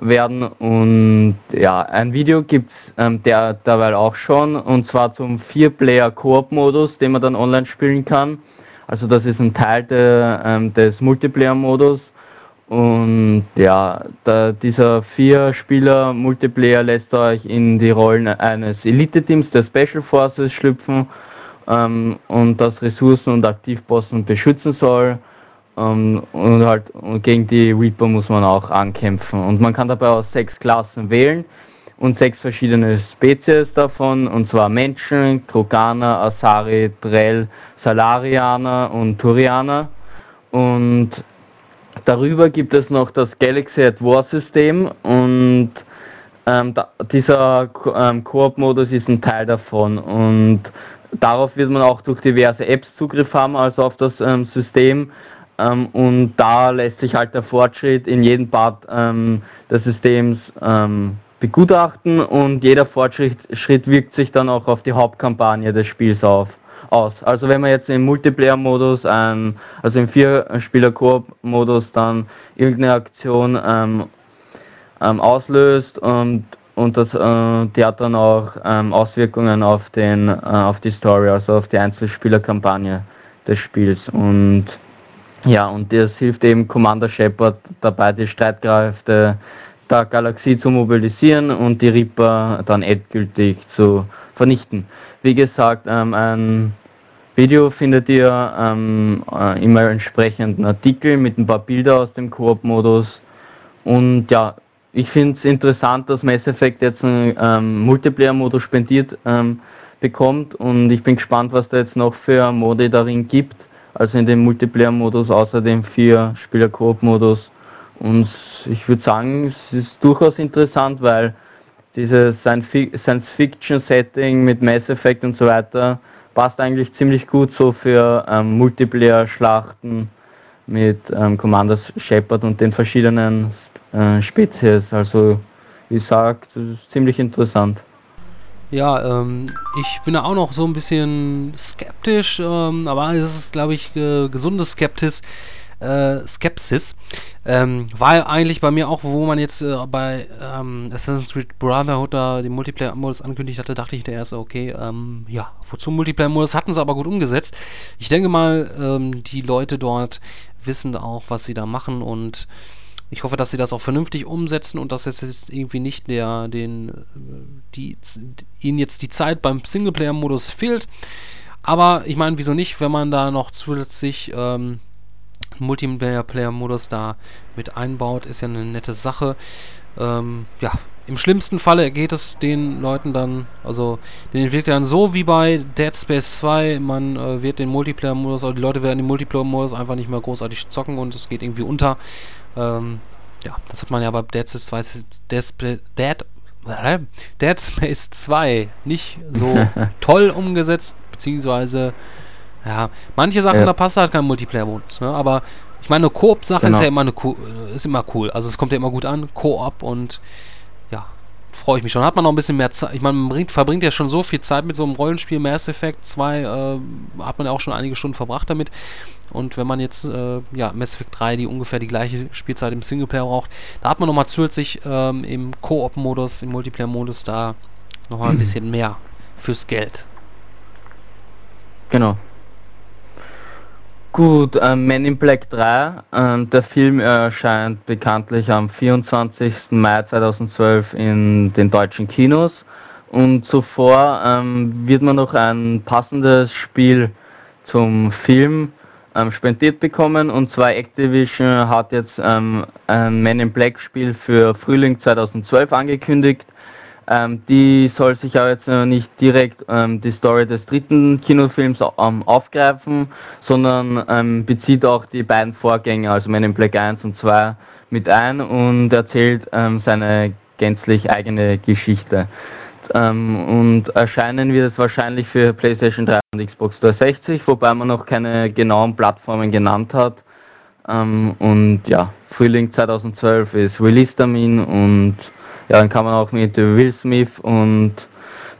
werden. Und ja, ein Video gibt's ähm, der derweil auch schon und zwar zum 4-Player-Koop-Modus, den man dann online spielen kann. Also das ist ein Teil de, ähm, des Multiplayer-Modus. Und ja, da, dieser Vier-Spieler-Multiplayer lässt euch in die Rollen eines Elite-Teams der Special Forces schlüpfen ähm, und das Ressourcen und Aktivposten beschützen soll. Ähm, und halt und gegen die Reaper muss man auch ankämpfen. Und man kann dabei aus sechs Klassen wählen und sechs verschiedene Spezies davon, und zwar Menschen, Kroganer, Asari, Drell, Salarianer und Turianer. Und darüber gibt es noch das Galaxy at War System und ähm, da, dieser ähm, Koop-Modus ist ein Teil davon und darauf wird man auch durch diverse Apps Zugriff haben, also auf das ähm, System. Ähm, und da lässt sich halt der Fortschritt in jedem Part ähm, des Systems ähm, begutachten und jeder Fortschritt Schritt wirkt sich dann auch auf die Hauptkampagne des Spiels auf, aus. Also wenn man jetzt im Multiplayer-Modus, ähm, also im Vier-Spieler-Koop-Modus dann irgendeine Aktion ähm, auslöst und und das, äh, die hat dann auch ähm, Auswirkungen auf den, äh, auf die Story, also auf die Einzelspielerkampagne des Spiels und ja, und das hilft eben Commander Shepard dabei, die Streitkräfte der Galaxie zu mobilisieren und die Reaper dann endgültig zu vernichten. Wie gesagt, ähm, ein Video findet ihr ähm, äh, immer entsprechenden Artikel mit ein paar Bilder aus dem Koop-Modus und ja, ich finde es interessant, dass Mass Effect jetzt einen ähm, Multiplayer-Modus spendiert ähm, bekommt und ich bin gespannt, was da jetzt noch für Modi darin gibt, also in dem Multiplayer-Modus, außer dem 4-Spieler-Koop-Modus. Und ich würde sagen, es ist durchaus interessant, weil dieses Science-Fiction-Setting mit Mass Effect und so weiter passt eigentlich ziemlich gut so für ähm, Multiplayer-Schlachten mit ähm, Commander Shepard und den verschiedenen äh, Spezies. Also ich sag, das ist ziemlich interessant. Ja, ähm, ich bin da auch noch so ein bisschen skeptisch, ähm, aber das ist, glaube ich, äh, gesundes Skeptis, äh, Skepsis. Ähm, war eigentlich bei mir auch, wo man jetzt äh, bei ähm, Assassin's Creed Brotherhood da den Multiplayer-Modus angekündigt hatte, dachte ich der erste, okay, ähm, ja, wozu Multiplayer-Modus hatten sie aber gut umgesetzt. Ich denke mal, ähm, die Leute dort wissen auch, was sie da machen und ich hoffe, dass sie das auch vernünftig umsetzen und dass es jetzt irgendwie nicht der, den, die, ihnen jetzt die Zeit beim Singleplayer-Modus fehlt. Aber ich meine, wieso nicht, wenn man da noch zusätzlich ähm, Multiplayer-Modus da mit einbaut, ist ja eine nette Sache. Ähm, ja, im schlimmsten Falle geht es den Leuten dann, also den Entwicklern so wie bei Dead Space 2, man äh, wird den Multiplayer-Modus, oder die Leute werden den Multiplayer-Modus einfach nicht mehr großartig zocken und es geht irgendwie unter. Ähm, ja, das hat man ja bei Dead Space 2, Dead, Dead, Dead Space 2 nicht so <laughs> toll umgesetzt, beziehungsweise, ja, manche Sachen, ja. da passt halt kein Multiplayer-Modus, ne? aber ich meine, eine Koop-Sache genau. ist ja immer eine ist immer cool, also es kommt ja immer gut an, Koop und freue ich mich schon. Hat man noch ein bisschen mehr Zeit. Ich meine, man bringt, verbringt ja schon so viel Zeit mit so einem Rollenspiel. Mass Effect 2 äh, hat man ja auch schon einige Stunden verbracht damit. Und wenn man jetzt, äh, ja, Mass Effect 3, die ungefähr die gleiche Spielzeit im Singleplayer braucht, da hat man nochmal zusätzlich ähm, im Koop-Modus, im Multiplayer-Modus da nochmal ein <clears throat> bisschen mehr fürs Geld. Genau. Gut, äh, Men in Black 3, äh, der Film erscheint bekanntlich am 24. Mai 2012 in den deutschen Kinos und zuvor ähm, wird man noch ein passendes Spiel zum Film ähm, spendiert bekommen und zwar Activision hat jetzt ähm, ein Men in Black Spiel für Frühling 2012 angekündigt ähm, die soll sich aber jetzt nicht direkt ähm, die Story des dritten Kinofilms ähm, aufgreifen, sondern ähm, bezieht auch die beiden Vorgänger, also Men in Black 1 und 2 mit ein und erzählt seine gänzlich eigene Geschichte. Ähm, und erscheinen wird es wahrscheinlich für PlayStation 3 und Xbox 360, wobei man noch keine genauen Plattformen genannt hat. und ja, Frühling 2012 ist Release-Termin und ja, dann kann man auch mit Will Smith und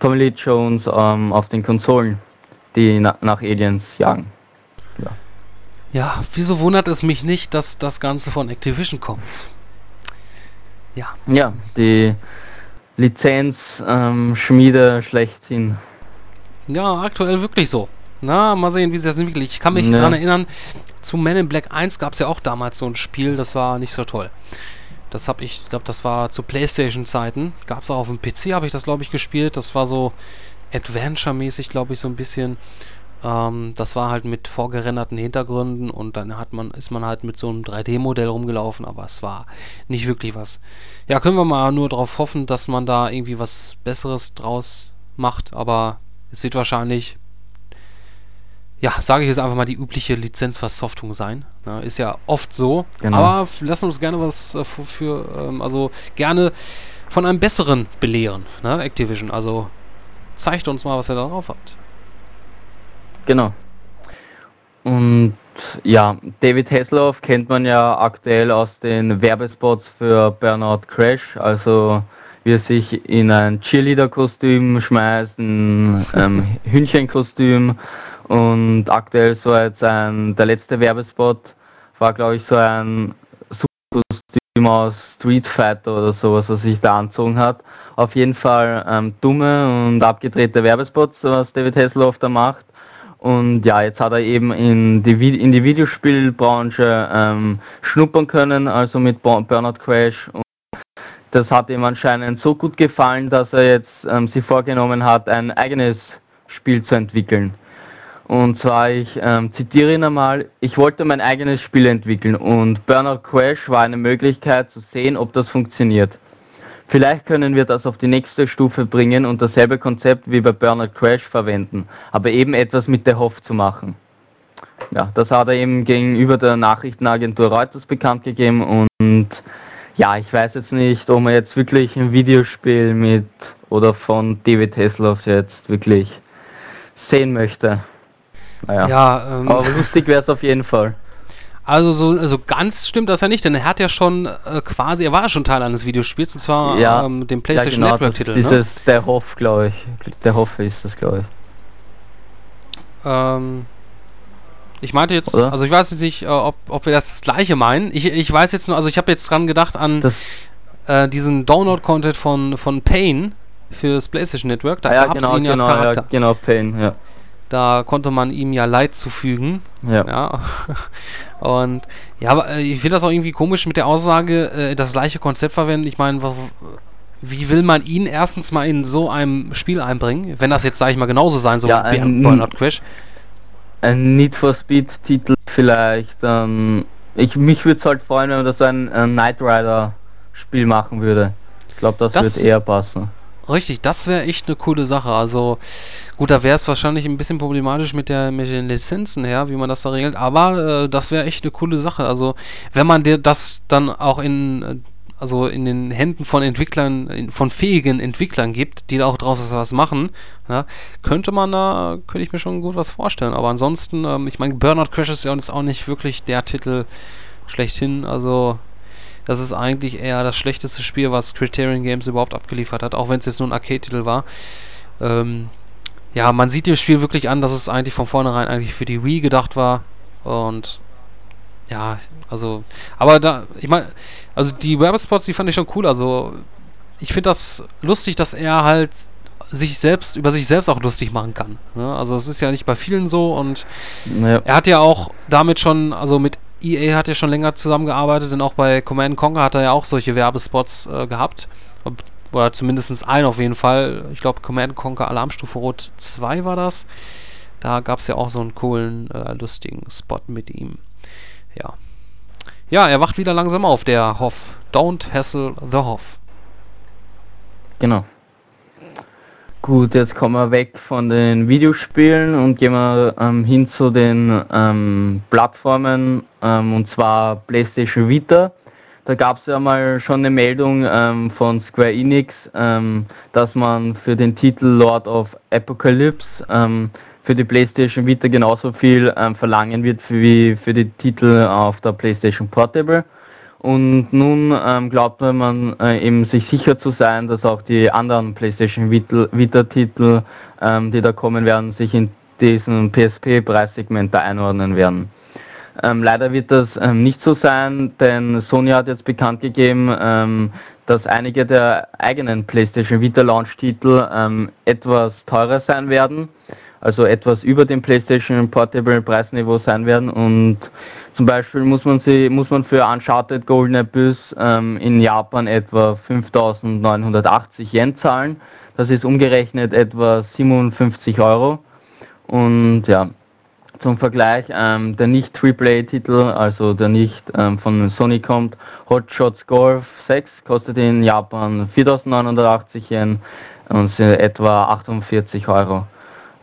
Tommy Lee Jones ähm, auf den Konsolen, die na nach Aliens jagen. Ja. ja, wieso wundert es mich nicht, dass das Ganze von Activision kommt? Ja. Ja, die Lizenzschmiede ähm, schlechthin. Ja, aktuell wirklich so. Na, mal sehen, wie sich das entwickelt. Ich kann mich ne. daran erinnern, zu Men in Black 1 gab es ja auch damals so ein Spiel, das war nicht so toll. Das habe ich, glaube, das war zu Playstation-Zeiten. Gab es auch auf dem PC, habe ich das, glaube ich, gespielt. Das war so Adventure-mäßig, glaube ich, so ein bisschen. Ähm, das war halt mit vorgerenderten Hintergründen und dann hat man, ist man halt mit so einem 3D-Modell rumgelaufen, aber es war nicht wirklich was. Ja, können wir mal nur darauf hoffen, dass man da irgendwie was Besseres draus macht, aber es wird wahrscheinlich ja, sage ich jetzt einfach mal, die übliche Lizenzversoftung sein. Ja, ist ja oft so. Genau. Aber lassen uns gerne was äh, für, für ähm, also gerne von einem besseren belehren, ne, Activision. Also zeigt uns mal, was ihr da drauf habt. Genau. Und ja, David Hasselhoff kennt man ja aktuell aus den Werbespots für Burnout Crash, also wie er sich in ein Cheerleader-Kostüm schmeißt, ein ähm, <laughs> Hühnchenkostüm und aktuell so jetzt ein, der letzte Werbespot war glaube ich so ein Kostüm aus Street Fighter oder sowas, was sich da anzogen hat. Auf jeden Fall ähm, dumme und abgedrehte Werbespots, was David Hasselhoff da macht. Und ja, jetzt hat er eben in die, in die Videospielbranche ähm, schnuppern können, also mit Burnout Crash. Und das hat ihm anscheinend so gut gefallen, dass er jetzt ähm, sich vorgenommen hat, ein eigenes Spiel zu entwickeln. Und zwar, ich ähm, zitiere ihn einmal, ich wollte mein eigenes Spiel entwickeln und Burnout Crash war eine Möglichkeit zu sehen, ob das funktioniert. Vielleicht können wir das auf die nächste Stufe bringen und dasselbe Konzept wie bei Burnout Crash verwenden, aber eben etwas mit der Hoff zu machen. Ja, das hat er eben gegenüber der Nachrichtenagentur Reuters bekannt gegeben und ja, ich weiß jetzt nicht, ob man jetzt wirklich ein Videospiel mit oder von David Hasselhoff jetzt wirklich sehen möchte. Naja. Ja, ähm, Aber lustig wäre es auf jeden Fall. Also so also ganz stimmt das ja nicht, denn er hat ja schon äh, quasi, er war ja schon Teil eines Videospiels, und zwar ja, ähm, dem PlayStation ja, genau, Network-Titel. Ne? der Hoff, glaube ich. Der Hoff ist das, glaube ich. Ähm, ich meinte jetzt, Oder? also ich weiß jetzt nicht, äh, ob, ob wir das gleiche meinen. Ich, ich weiß jetzt nur, also ich habe jetzt dran gedacht an äh, diesen Download-Content von, von Pain fürs PlayStation Network. Da ah, ja, genau, genau, ja, genau, Pain, ja. Da konnte man ihm ja Leid zufügen. Ja. ja. <laughs> Und ja, aber äh, ich finde das auch irgendwie komisch mit der Aussage, äh, das gleiche Konzept verwenden. Ich meine, wie will man ihn erstens mal in so einem Spiel einbringen, wenn das jetzt, sage ich mal, genauso sein soll ja, wie ein Burnout Crash? Ein Need for Speed Titel vielleicht. Ähm, ich, mich würde es halt freuen, wenn man das ein, ein Knight Rider Spiel machen würde. Ich glaube, das, das wird eher passen. Richtig, das wäre echt eine coole Sache. Also gut, da wäre es wahrscheinlich ein bisschen problematisch mit der mit den Lizenzen her, wie man das da regelt, aber äh, das wäre echt eine coole Sache. Also wenn man dir das dann auch in äh, also in den Händen von Entwicklern, von fähigen Entwicklern gibt, die da auch draus was machen, ja, könnte man da, könnte ich mir schon gut was vorstellen. Aber ansonsten, ähm, ich meine, Burnout Crash ist ja auch nicht wirklich der Titel schlechthin. Also das ist eigentlich eher das schlechteste Spiel, was Criterion Games überhaupt abgeliefert hat, auch wenn es jetzt nur ein Arcade-Titel war. Ähm, ja, man sieht dem Spiel wirklich an, dass es eigentlich von vornherein eigentlich für die Wii gedacht war. Und ja, also, aber da, ich meine, also die Werbespots, die fand ich schon cool. Also, ich finde das lustig, dass er halt sich selbst, über sich selbst auch lustig machen kann. Ne? Also, es ist ja nicht bei vielen so und ja. er hat ja auch damit schon, also mit EA hat ja schon länger zusammengearbeitet, denn auch bei Command Conquer hat er ja auch solche Werbespots äh, gehabt. Oder zumindest einen auf jeden Fall. Ich glaube, Command Conquer Alarmstufe Rot 2 war das. Da gab es ja auch so einen coolen, äh, lustigen Spot mit ihm. Ja. Ja, er wacht wieder langsam auf, der Hoff. Don't hassle the Hoff. Genau. Gut, jetzt kommen wir weg von den Videospielen und gehen wir ähm, hin zu den ähm, Plattformen ähm, und zwar PlayStation Vita. Da gab es ja mal schon eine Meldung ähm, von Square Enix, ähm, dass man für den Titel Lord of Apocalypse ähm, für die PlayStation Vita genauso viel verlangen wird wie für die Titel auf der PlayStation Portable. Und nun ähm, glaubt man äh, eben sich sicher zu sein, dass auch die anderen PlayStation Vita-Titel, ähm, die da kommen werden, sich in diesem PSP-Preissegment da einordnen werden. Ähm, leider wird das ähm, nicht so sein, denn Sony hat jetzt bekannt gegeben, ähm, dass einige der eigenen PlayStation Vita Launch-Titel ähm, etwas teurer sein werden, also etwas über dem PlayStation Portable Preisniveau sein werden und zum Beispiel muss man sie muss man für Uncharted Golden Abyss ähm, in Japan etwa 5.980 Yen zahlen. Das ist umgerechnet etwa 57 Euro. Und ja, zum Vergleich, ähm, der nicht AAA-Titel, also der nicht ähm, von Sony kommt, Hot Shots Golf 6 kostet in Japan 4.980 Yen und sind etwa 48 Euro.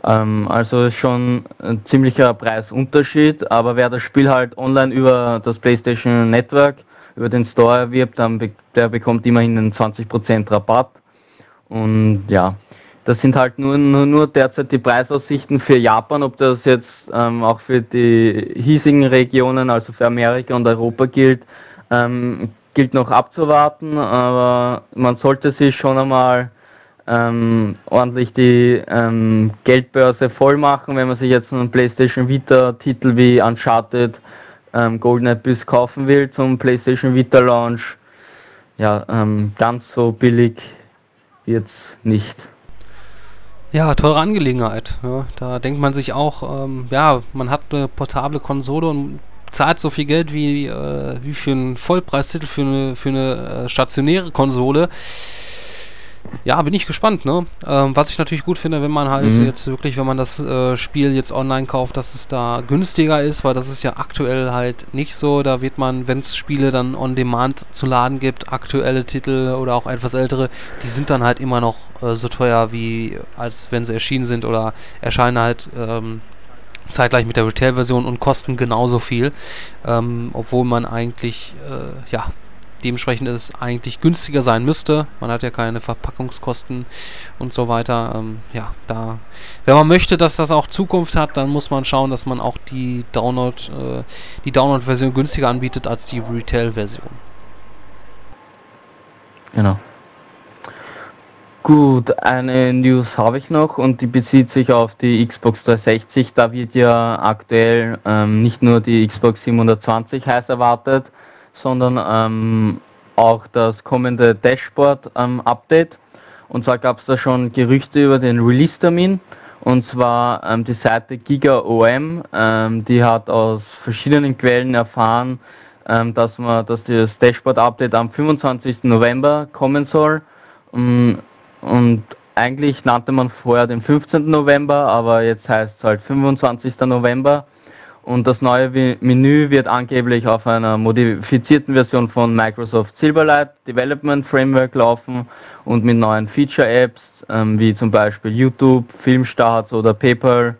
Ähm, also schon ein ziemlicher Preisunterschied, aber wer das Spiel halt online über das PlayStation Network, über den Store erwirbt, dann be der bekommt immerhin einen 20% Rabatt. Und ja, das sind halt nur, nur, nur derzeit die Preisaussichten für Japan, ob das jetzt ähm, auch für die hiesigen Regionen, also für Amerika und Europa gilt, ähm, gilt noch abzuwarten, aber man sollte sich schon einmal ähm, ordentlich die ähm, Geldbörse voll machen, wenn man sich jetzt einen PlayStation Vita Titel wie Uncharted ähm, Golden Abyss kaufen will zum PlayStation Vita Launch. ja, ähm, ganz so billig jetzt nicht. Ja, teure Angelegenheit. Ja. Da denkt man sich auch, ähm, ja, man hat eine portable Konsole und zahlt so viel Geld wie, äh, wie für einen Vollpreistitel für eine, für eine äh, stationäre Konsole. Ja, bin ich gespannt, ne? Ähm, was ich natürlich gut finde, wenn man halt mhm. jetzt wirklich, wenn man das äh, Spiel jetzt online kauft, dass es da günstiger ist, weil das ist ja aktuell halt nicht so. Da wird man, wenn es Spiele dann on demand zu laden gibt, aktuelle Titel oder auch etwas ältere, die sind dann halt immer noch äh, so teuer wie als wenn sie erschienen sind oder erscheinen halt ähm, zeitgleich mit der Retail-Version und kosten genauso viel, ähm, obwohl man eigentlich äh, ja dementsprechend es eigentlich günstiger sein müsste. Man hat ja keine Verpackungskosten und so weiter. Ähm, ja, da, wenn man möchte, dass das auch Zukunft hat, dann muss man schauen, dass man auch die Download, äh, die Download-Version günstiger anbietet als die Retail-Version. Genau. Gut, eine News habe ich noch und die bezieht sich auf die Xbox 360. Da wird ja aktuell ähm, nicht nur die Xbox 720 heiß erwartet, sondern ähm, auch das kommende Dashboard-Update. Und zwar gab es da schon Gerüchte über den Release-Termin. Und zwar ähm, die Seite GigaOM, ähm, die hat aus verschiedenen Quellen erfahren, ähm, dass man, dass das Dashboard-Update am 25. November kommen soll. Und, und eigentlich nannte man vorher den 15. November, aber jetzt heißt es halt 25. November und das neue Menü wird angeblich auf einer modifizierten Version von Microsoft Silverlight Development Framework laufen und mit neuen Feature-Apps ähm, wie zum Beispiel YouTube, Filmstarts oder PayPal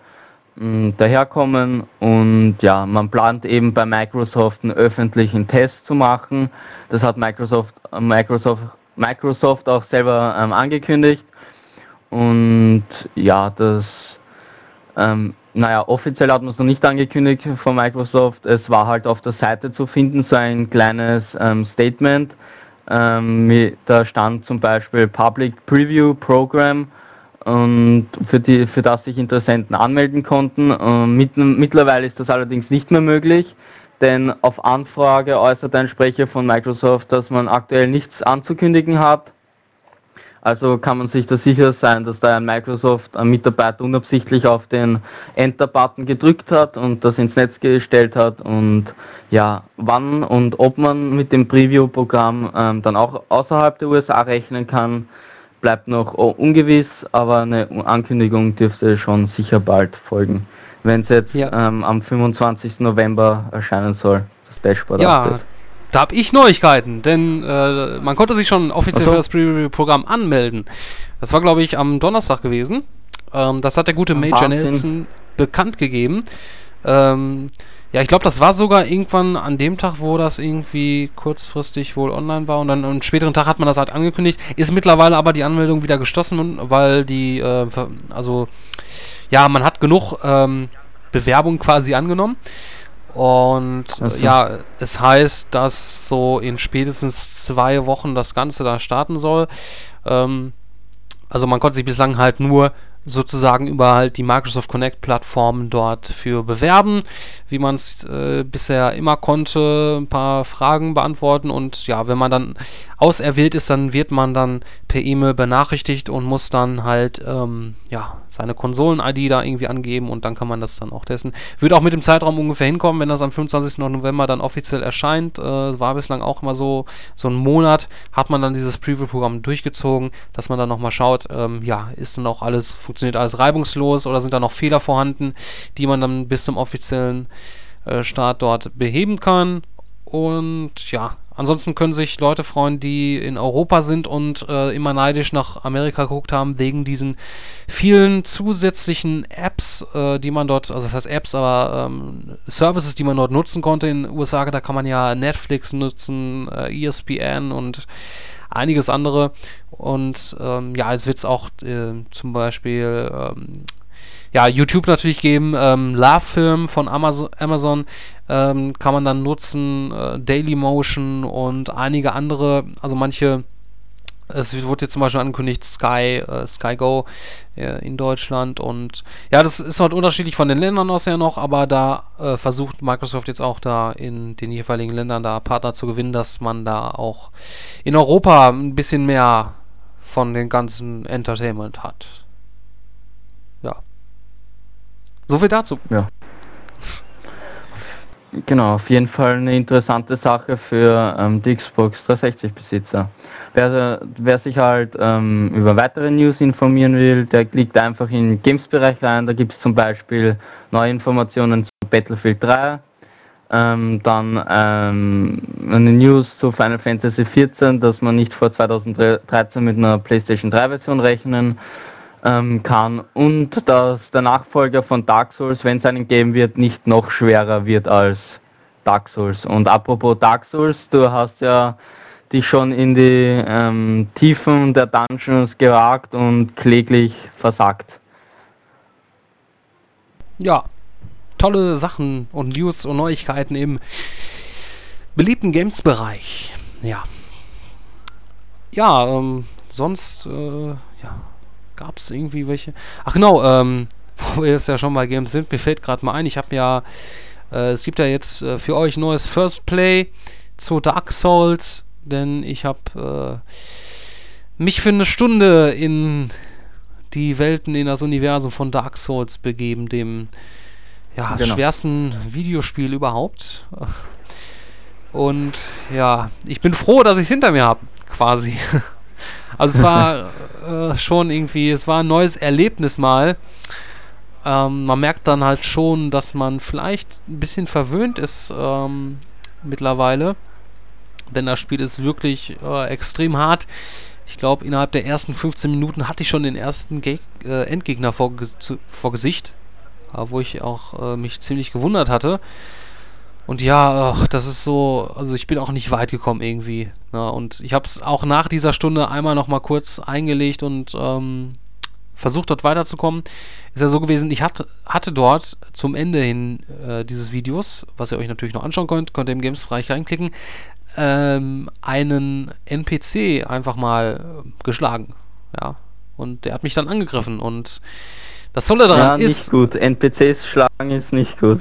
ähm, daherkommen und ja, man plant eben bei Microsoft einen öffentlichen Test zu machen. Das hat Microsoft, äh, Microsoft, Microsoft auch selber ähm, angekündigt und ja, das ähm, naja, offiziell hat man es noch nicht angekündigt von Microsoft. Es war halt auf der Seite zu finden, so ein kleines ähm, Statement. Ähm, da stand zum Beispiel Public Preview Program und für, die, für das sich Interessenten anmelden konnten. Ähm, mit, mittlerweile ist das allerdings nicht mehr möglich, denn auf Anfrage äußert ein Sprecher von Microsoft, dass man aktuell nichts anzukündigen hat also kann man sich da sicher sein, dass da ein Microsoft ein Mitarbeiter unabsichtlich auf den Enter-Button gedrückt hat und das ins Netz gestellt hat und ja, wann und ob man mit dem Preview-Programm ähm, dann auch außerhalb der USA rechnen kann, bleibt noch ungewiss, aber eine Ankündigung dürfte schon sicher bald folgen, wenn es jetzt ja. ähm, am 25. November erscheinen soll, das Dashboard. Ja, Update. Da habe ich Neuigkeiten, denn äh, man konnte sich schon offiziell für das Preview-Programm anmelden. Das war, glaube ich, am Donnerstag gewesen. Ähm, das hat der gute Major Nelson bekannt gegeben. Ähm, ja, ich glaube, das war sogar irgendwann an dem Tag, wo das irgendwie kurzfristig wohl online war und dann am späteren Tag hat man das halt angekündigt. Ist mittlerweile aber die Anmeldung wieder geschlossen, weil die, äh, also, ja, man hat genug ähm, Bewerbung quasi angenommen. Und okay. ja, es heißt, dass so in spätestens zwei Wochen das Ganze da starten soll. Ähm, also man konnte sich bislang halt nur sozusagen über halt die Microsoft Connect Plattform dort für bewerben, wie man es äh, bisher immer konnte, ein paar Fragen beantworten und ja, wenn man dann auserwählt ist, dann wird man dann per E-Mail benachrichtigt und muss dann halt ähm, ja seine Konsolen-ID da irgendwie angeben und dann kann man das dann auch testen. Wird auch mit dem Zeitraum ungefähr hinkommen, wenn das am 25. November dann offiziell erscheint. Äh, war bislang auch immer so, so ein Monat, hat man dann dieses Preview-Programm durchgezogen, dass man dann nochmal schaut, ähm, ja, ist dann auch alles, funktioniert alles reibungslos oder sind da noch Fehler vorhanden, die man dann bis zum offiziellen äh, Start dort beheben kann. Und ja, Ansonsten können sich Leute freuen, die in Europa sind und äh, immer neidisch nach Amerika geguckt haben, wegen diesen vielen zusätzlichen Apps, äh, die man dort, also das heißt Apps, aber ähm, Services, die man dort nutzen konnte in den USA. Da kann man ja Netflix nutzen, äh, ESPN und einiges andere. Und ähm, ja, jetzt wird es auch äh, zum Beispiel ähm, ja, YouTube natürlich geben, ähm, Love-Film von Amazon, Amazon ähm, kann man dann nutzen, äh, Dailymotion und einige andere, also manche Es wurde jetzt zum Beispiel angekündigt Sky, äh, Sky Go äh, in Deutschland und ja, das ist halt unterschiedlich von den Ländern aus ja noch, aber da äh, versucht Microsoft jetzt auch da in den jeweiligen Ländern da Partner zu gewinnen, dass man da auch in Europa ein bisschen mehr von den ganzen Entertainment hat. Ja. So viel dazu. Ja. Genau, auf jeden Fall eine interessante Sache für ähm, die Xbox 360 Besitzer. Wer, wer sich halt ähm, über weitere News informieren will, der klickt einfach in den Games-Bereich rein. Da gibt es zum Beispiel neue Informationen zu Battlefield 3, ähm, dann ähm, eine News zu Final Fantasy 14, dass man nicht vor 2013 mit einer PlayStation 3 Version rechnen ähm, kann und dass der Nachfolger von Dark Souls, wenn es einen geben wird, nicht noch schwerer wird als Dark Souls. Und apropos Dark Souls, du hast ja dich schon in die ähm, Tiefen der Dungeons gewagt und kläglich versagt. Ja, tolle Sachen und News und Neuigkeiten im beliebten Games-Bereich. Ja. Ja, ähm, sonst, äh, ja, gab es irgendwie welche. Ach genau, ähm, <laughs> wo wir jetzt ja schon bei Games sind, mir fällt gerade mal ein, ich habe ja, äh, es gibt ja jetzt äh, für euch neues First Play zu Dark Souls denn ich habe äh, mich für eine Stunde in die Welten, in das Universum von Dark Souls begeben, dem ja, genau. schwersten Videospiel überhaupt. Und ja, ich bin froh, dass ich es hinter mir habe, quasi. <laughs> Also es war <laughs> äh, schon irgendwie, es war ein neues Erlebnis mal. Ähm, man merkt dann halt schon, dass man vielleicht ein bisschen verwöhnt ist ähm, mittlerweile denn das Spiel ist wirklich äh, extrem hart. Ich glaube, innerhalb der ersten 15 Minuten hatte ich schon den ersten Ge äh, Endgegner vor, zu, vor Gesicht, äh, wo ich auch äh, mich ziemlich gewundert hatte. Und ja, ach, das ist so, also ich bin auch nicht weit gekommen irgendwie. Ne? Und ich habe es auch nach dieser Stunde einmal noch mal kurz eingelegt und ähm, versucht dort weiterzukommen. Ist ja so gewesen, ich hatte, hatte dort zum Ende hin äh, dieses Videos, was ihr euch natürlich noch anschauen könnt, könnt ihr im Games-Bereich reinklicken, ähm, einen NPC einfach mal geschlagen. Ja. Und der hat mich dann angegriffen und das Tolle daran ja, ist. nicht gut. NPCs schlagen ist nicht gut.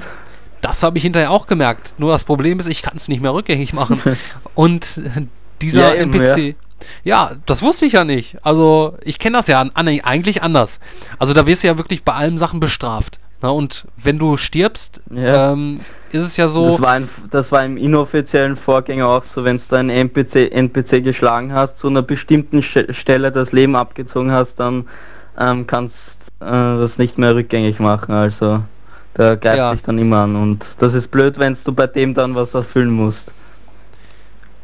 Das habe ich hinterher auch gemerkt. Nur das Problem ist, ich kann es nicht mehr rückgängig machen. <laughs> und dieser ja, eben, NPC. Ja. ja. das wusste ich ja nicht. Also, ich kenne das ja an, an, eigentlich anders. Also, da wirst du ja wirklich bei allen Sachen bestraft. Na, und wenn du stirbst, ja. ähm, ist es ja so. Das war, ein, das war im inoffiziellen Vorgänger auch so, wenn du einen NPC, NPC geschlagen hast, zu einer bestimmten Stelle das Leben abgezogen hast, dann ähm, kannst äh, das nicht mehr rückgängig machen. Also da greift ja. dich dann immer an. Und das ist blöd, wenn du bei dem dann was erfüllen musst.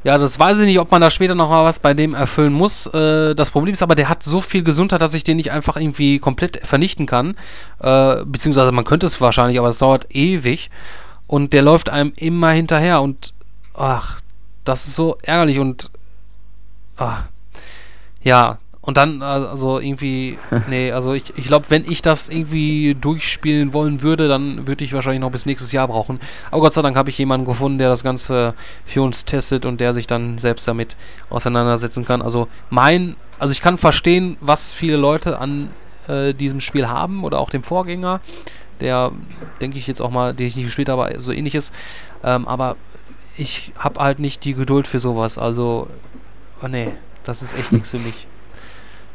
Ja, das weiß ich nicht, ob man da später noch mal was bei dem erfüllen muss. Äh, das Problem ist aber, der hat so viel Gesundheit, dass ich den nicht einfach irgendwie komplett vernichten kann. Äh, beziehungsweise man könnte es wahrscheinlich, aber es dauert ewig. Und der läuft einem immer hinterher und ach, das ist so ärgerlich und ach, ja, und dann, also irgendwie, <laughs> nee, also ich, ich glaube, wenn ich das irgendwie durchspielen wollen würde, dann würde ich wahrscheinlich noch bis nächstes Jahr brauchen. Aber Gott sei Dank habe ich jemanden gefunden, der das Ganze für uns testet und der sich dann selbst damit auseinandersetzen kann. Also mein, also ich kann verstehen, was viele Leute an äh, diesem Spiel haben oder auch dem Vorgänger, der, denke ich jetzt auch mal, den ich nicht gespielt habe, so ähnlich ist. Ähm, aber ich habe halt nicht die Geduld für sowas. Also, oh nee, das ist echt nichts für mich.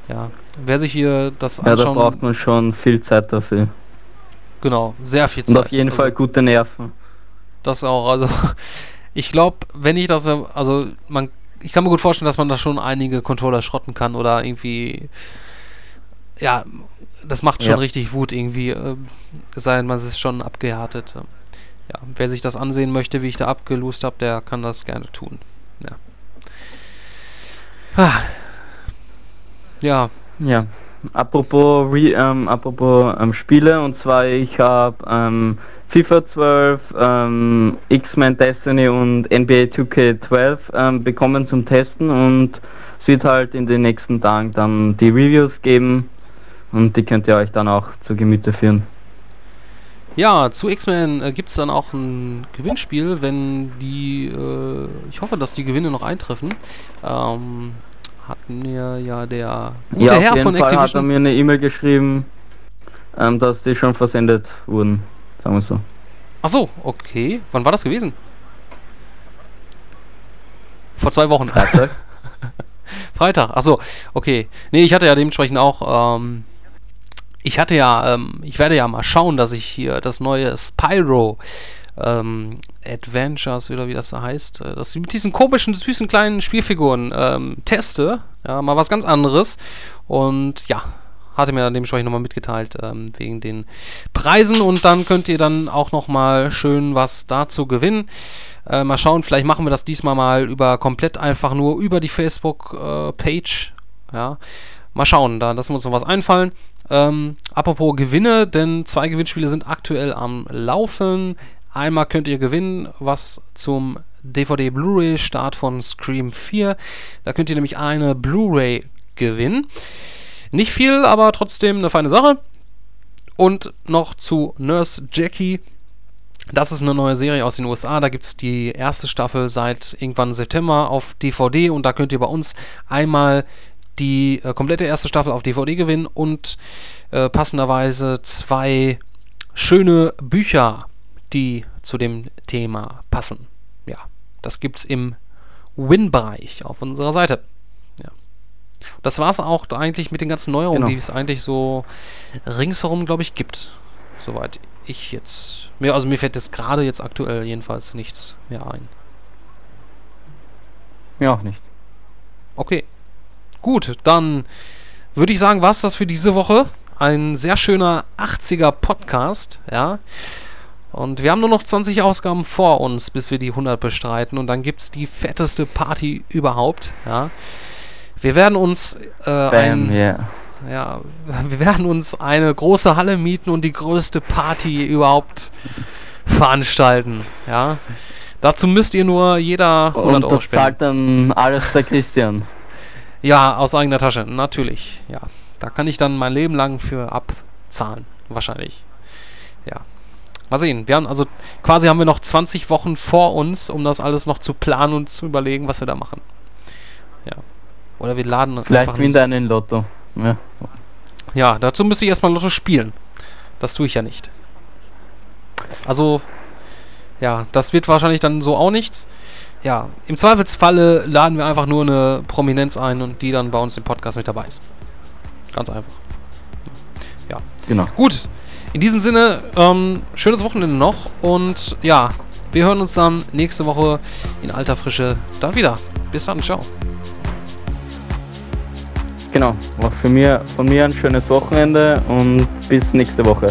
Ja, wer sich hier das anschauen... Ja, da braucht man schon viel Zeit dafür. Genau, sehr viel Zeit. Und auf jeden also, Fall gute Nerven. Das auch, also <laughs> ich glaube, wenn ich das, also man, ich kann mir gut vorstellen, dass man da schon einige Controller schrotten kann oder irgendwie, ja, das macht schon ja. richtig Wut irgendwie, äh, sei denn, man ist schon abgehärtet. Ja, wer sich das ansehen möchte, wie ich da abgelost habe, der kann das gerne tun. Ja. Ah. Ja. Ja. Apropos, Re, ähm, apropos ähm, Spiele, und zwar ich habe ähm, FIFA 12, ähm, X-Men Destiny und NBA 2K12 ähm, bekommen zum Testen und es wird halt in den nächsten Tagen dann die Reviews geben und die könnt ihr euch dann auch zu Gemüte führen. Ja, zu X-Men äh, gibt es dann auch ein Gewinnspiel, wenn die, äh, ich hoffe, dass die Gewinne noch eintreffen. Ähm, hat mir ja der gute ja, Herr von Fall Activision hat er mir eine E-Mail geschrieben, ähm, dass die schon versendet wurden, sagen wir so. Ach so, okay. Wann war das gewesen? Vor zwei Wochen. Freitag. <laughs> Freitag, ach so, okay. Nee, ich hatte ja dementsprechend auch, ähm, ich hatte ja, ähm, ich werde ja mal schauen, dass ich hier das neue Spyro ähm, Adventures oder wie das da heißt, äh, ich mit diesen komischen, süßen kleinen Spielfiguren ähm, teste. Ja, mal was ganz anderes. Und ja, hatte mir dann dementsprechend nochmal mitgeteilt ähm, wegen den Preisen und dann könnt ihr dann auch nochmal schön was dazu gewinnen. Äh, mal schauen, vielleicht machen wir das diesmal mal über komplett einfach nur über die Facebook-Page. Äh, ja, mal schauen, da lassen wir uns noch was einfallen. Ähm, apropos Gewinne, denn zwei Gewinnspiele sind aktuell am Laufen. Einmal könnt ihr gewinnen, was zum DVD Blu-ray Start von Scream 4. Da könnt ihr nämlich eine Blu-ray gewinnen. Nicht viel, aber trotzdem eine feine Sache. Und noch zu Nurse Jackie. Das ist eine neue Serie aus den USA. Da gibt es die erste Staffel seit irgendwann September auf DVD und da könnt ihr bei uns einmal die äh, komplette erste Staffel auf DVD gewinnen und äh, passenderweise zwei schöne Bücher die zu dem Thema passen. Ja, das gibt's im Win-Bereich auf unserer Seite. Ja. Das war's auch eigentlich mit den ganzen Neuerungen, genau. die es eigentlich so ringsherum, glaube ich, gibt. Soweit ich jetzt. Mir, also mir fällt jetzt gerade jetzt aktuell jedenfalls nichts mehr ein. Mir auch nicht. Okay. Gut, dann würde ich sagen, war's das für diese Woche. Ein sehr schöner 80er Podcast, ja. Und wir haben nur noch 20 Ausgaben vor uns, bis wir die 100 bestreiten. Und dann gibt es die fetteste Party überhaupt. Ja. Wir werden uns äh, Bam, ein, yeah. ja, wir werden uns eine große Halle mieten und die größte Party überhaupt veranstalten. Ja. Dazu müsst ihr nur jeder 100 und Euro spenden. zahlt dann alles der Christian. Ja, aus eigener Tasche, natürlich. Ja, da kann ich dann mein Leben lang für abzahlen, wahrscheinlich. Ja. Mal sehen. Wir haben also quasi haben wir noch 20 Wochen vor uns, um das alles noch zu planen und zu überlegen, was wir da machen. Ja. Oder wir laden Vielleicht gewinnt er einen Lotto. Ja. ja, dazu müsste ich erstmal Lotto spielen. Das tue ich ja nicht. Also, ja, das wird wahrscheinlich dann so auch nichts. Ja, im Zweifelsfalle laden wir einfach nur eine Prominenz ein und die dann bei uns im Podcast mit dabei ist. Ganz einfach. Ja. Genau. Gut, in diesem Sinne, ähm, schönes Wochenende noch und ja, wir hören uns dann nächste Woche in alter Frische dann wieder. Bis dann, ciao. Genau, auch für mir, von mir ein schönes Wochenende und bis nächste Woche.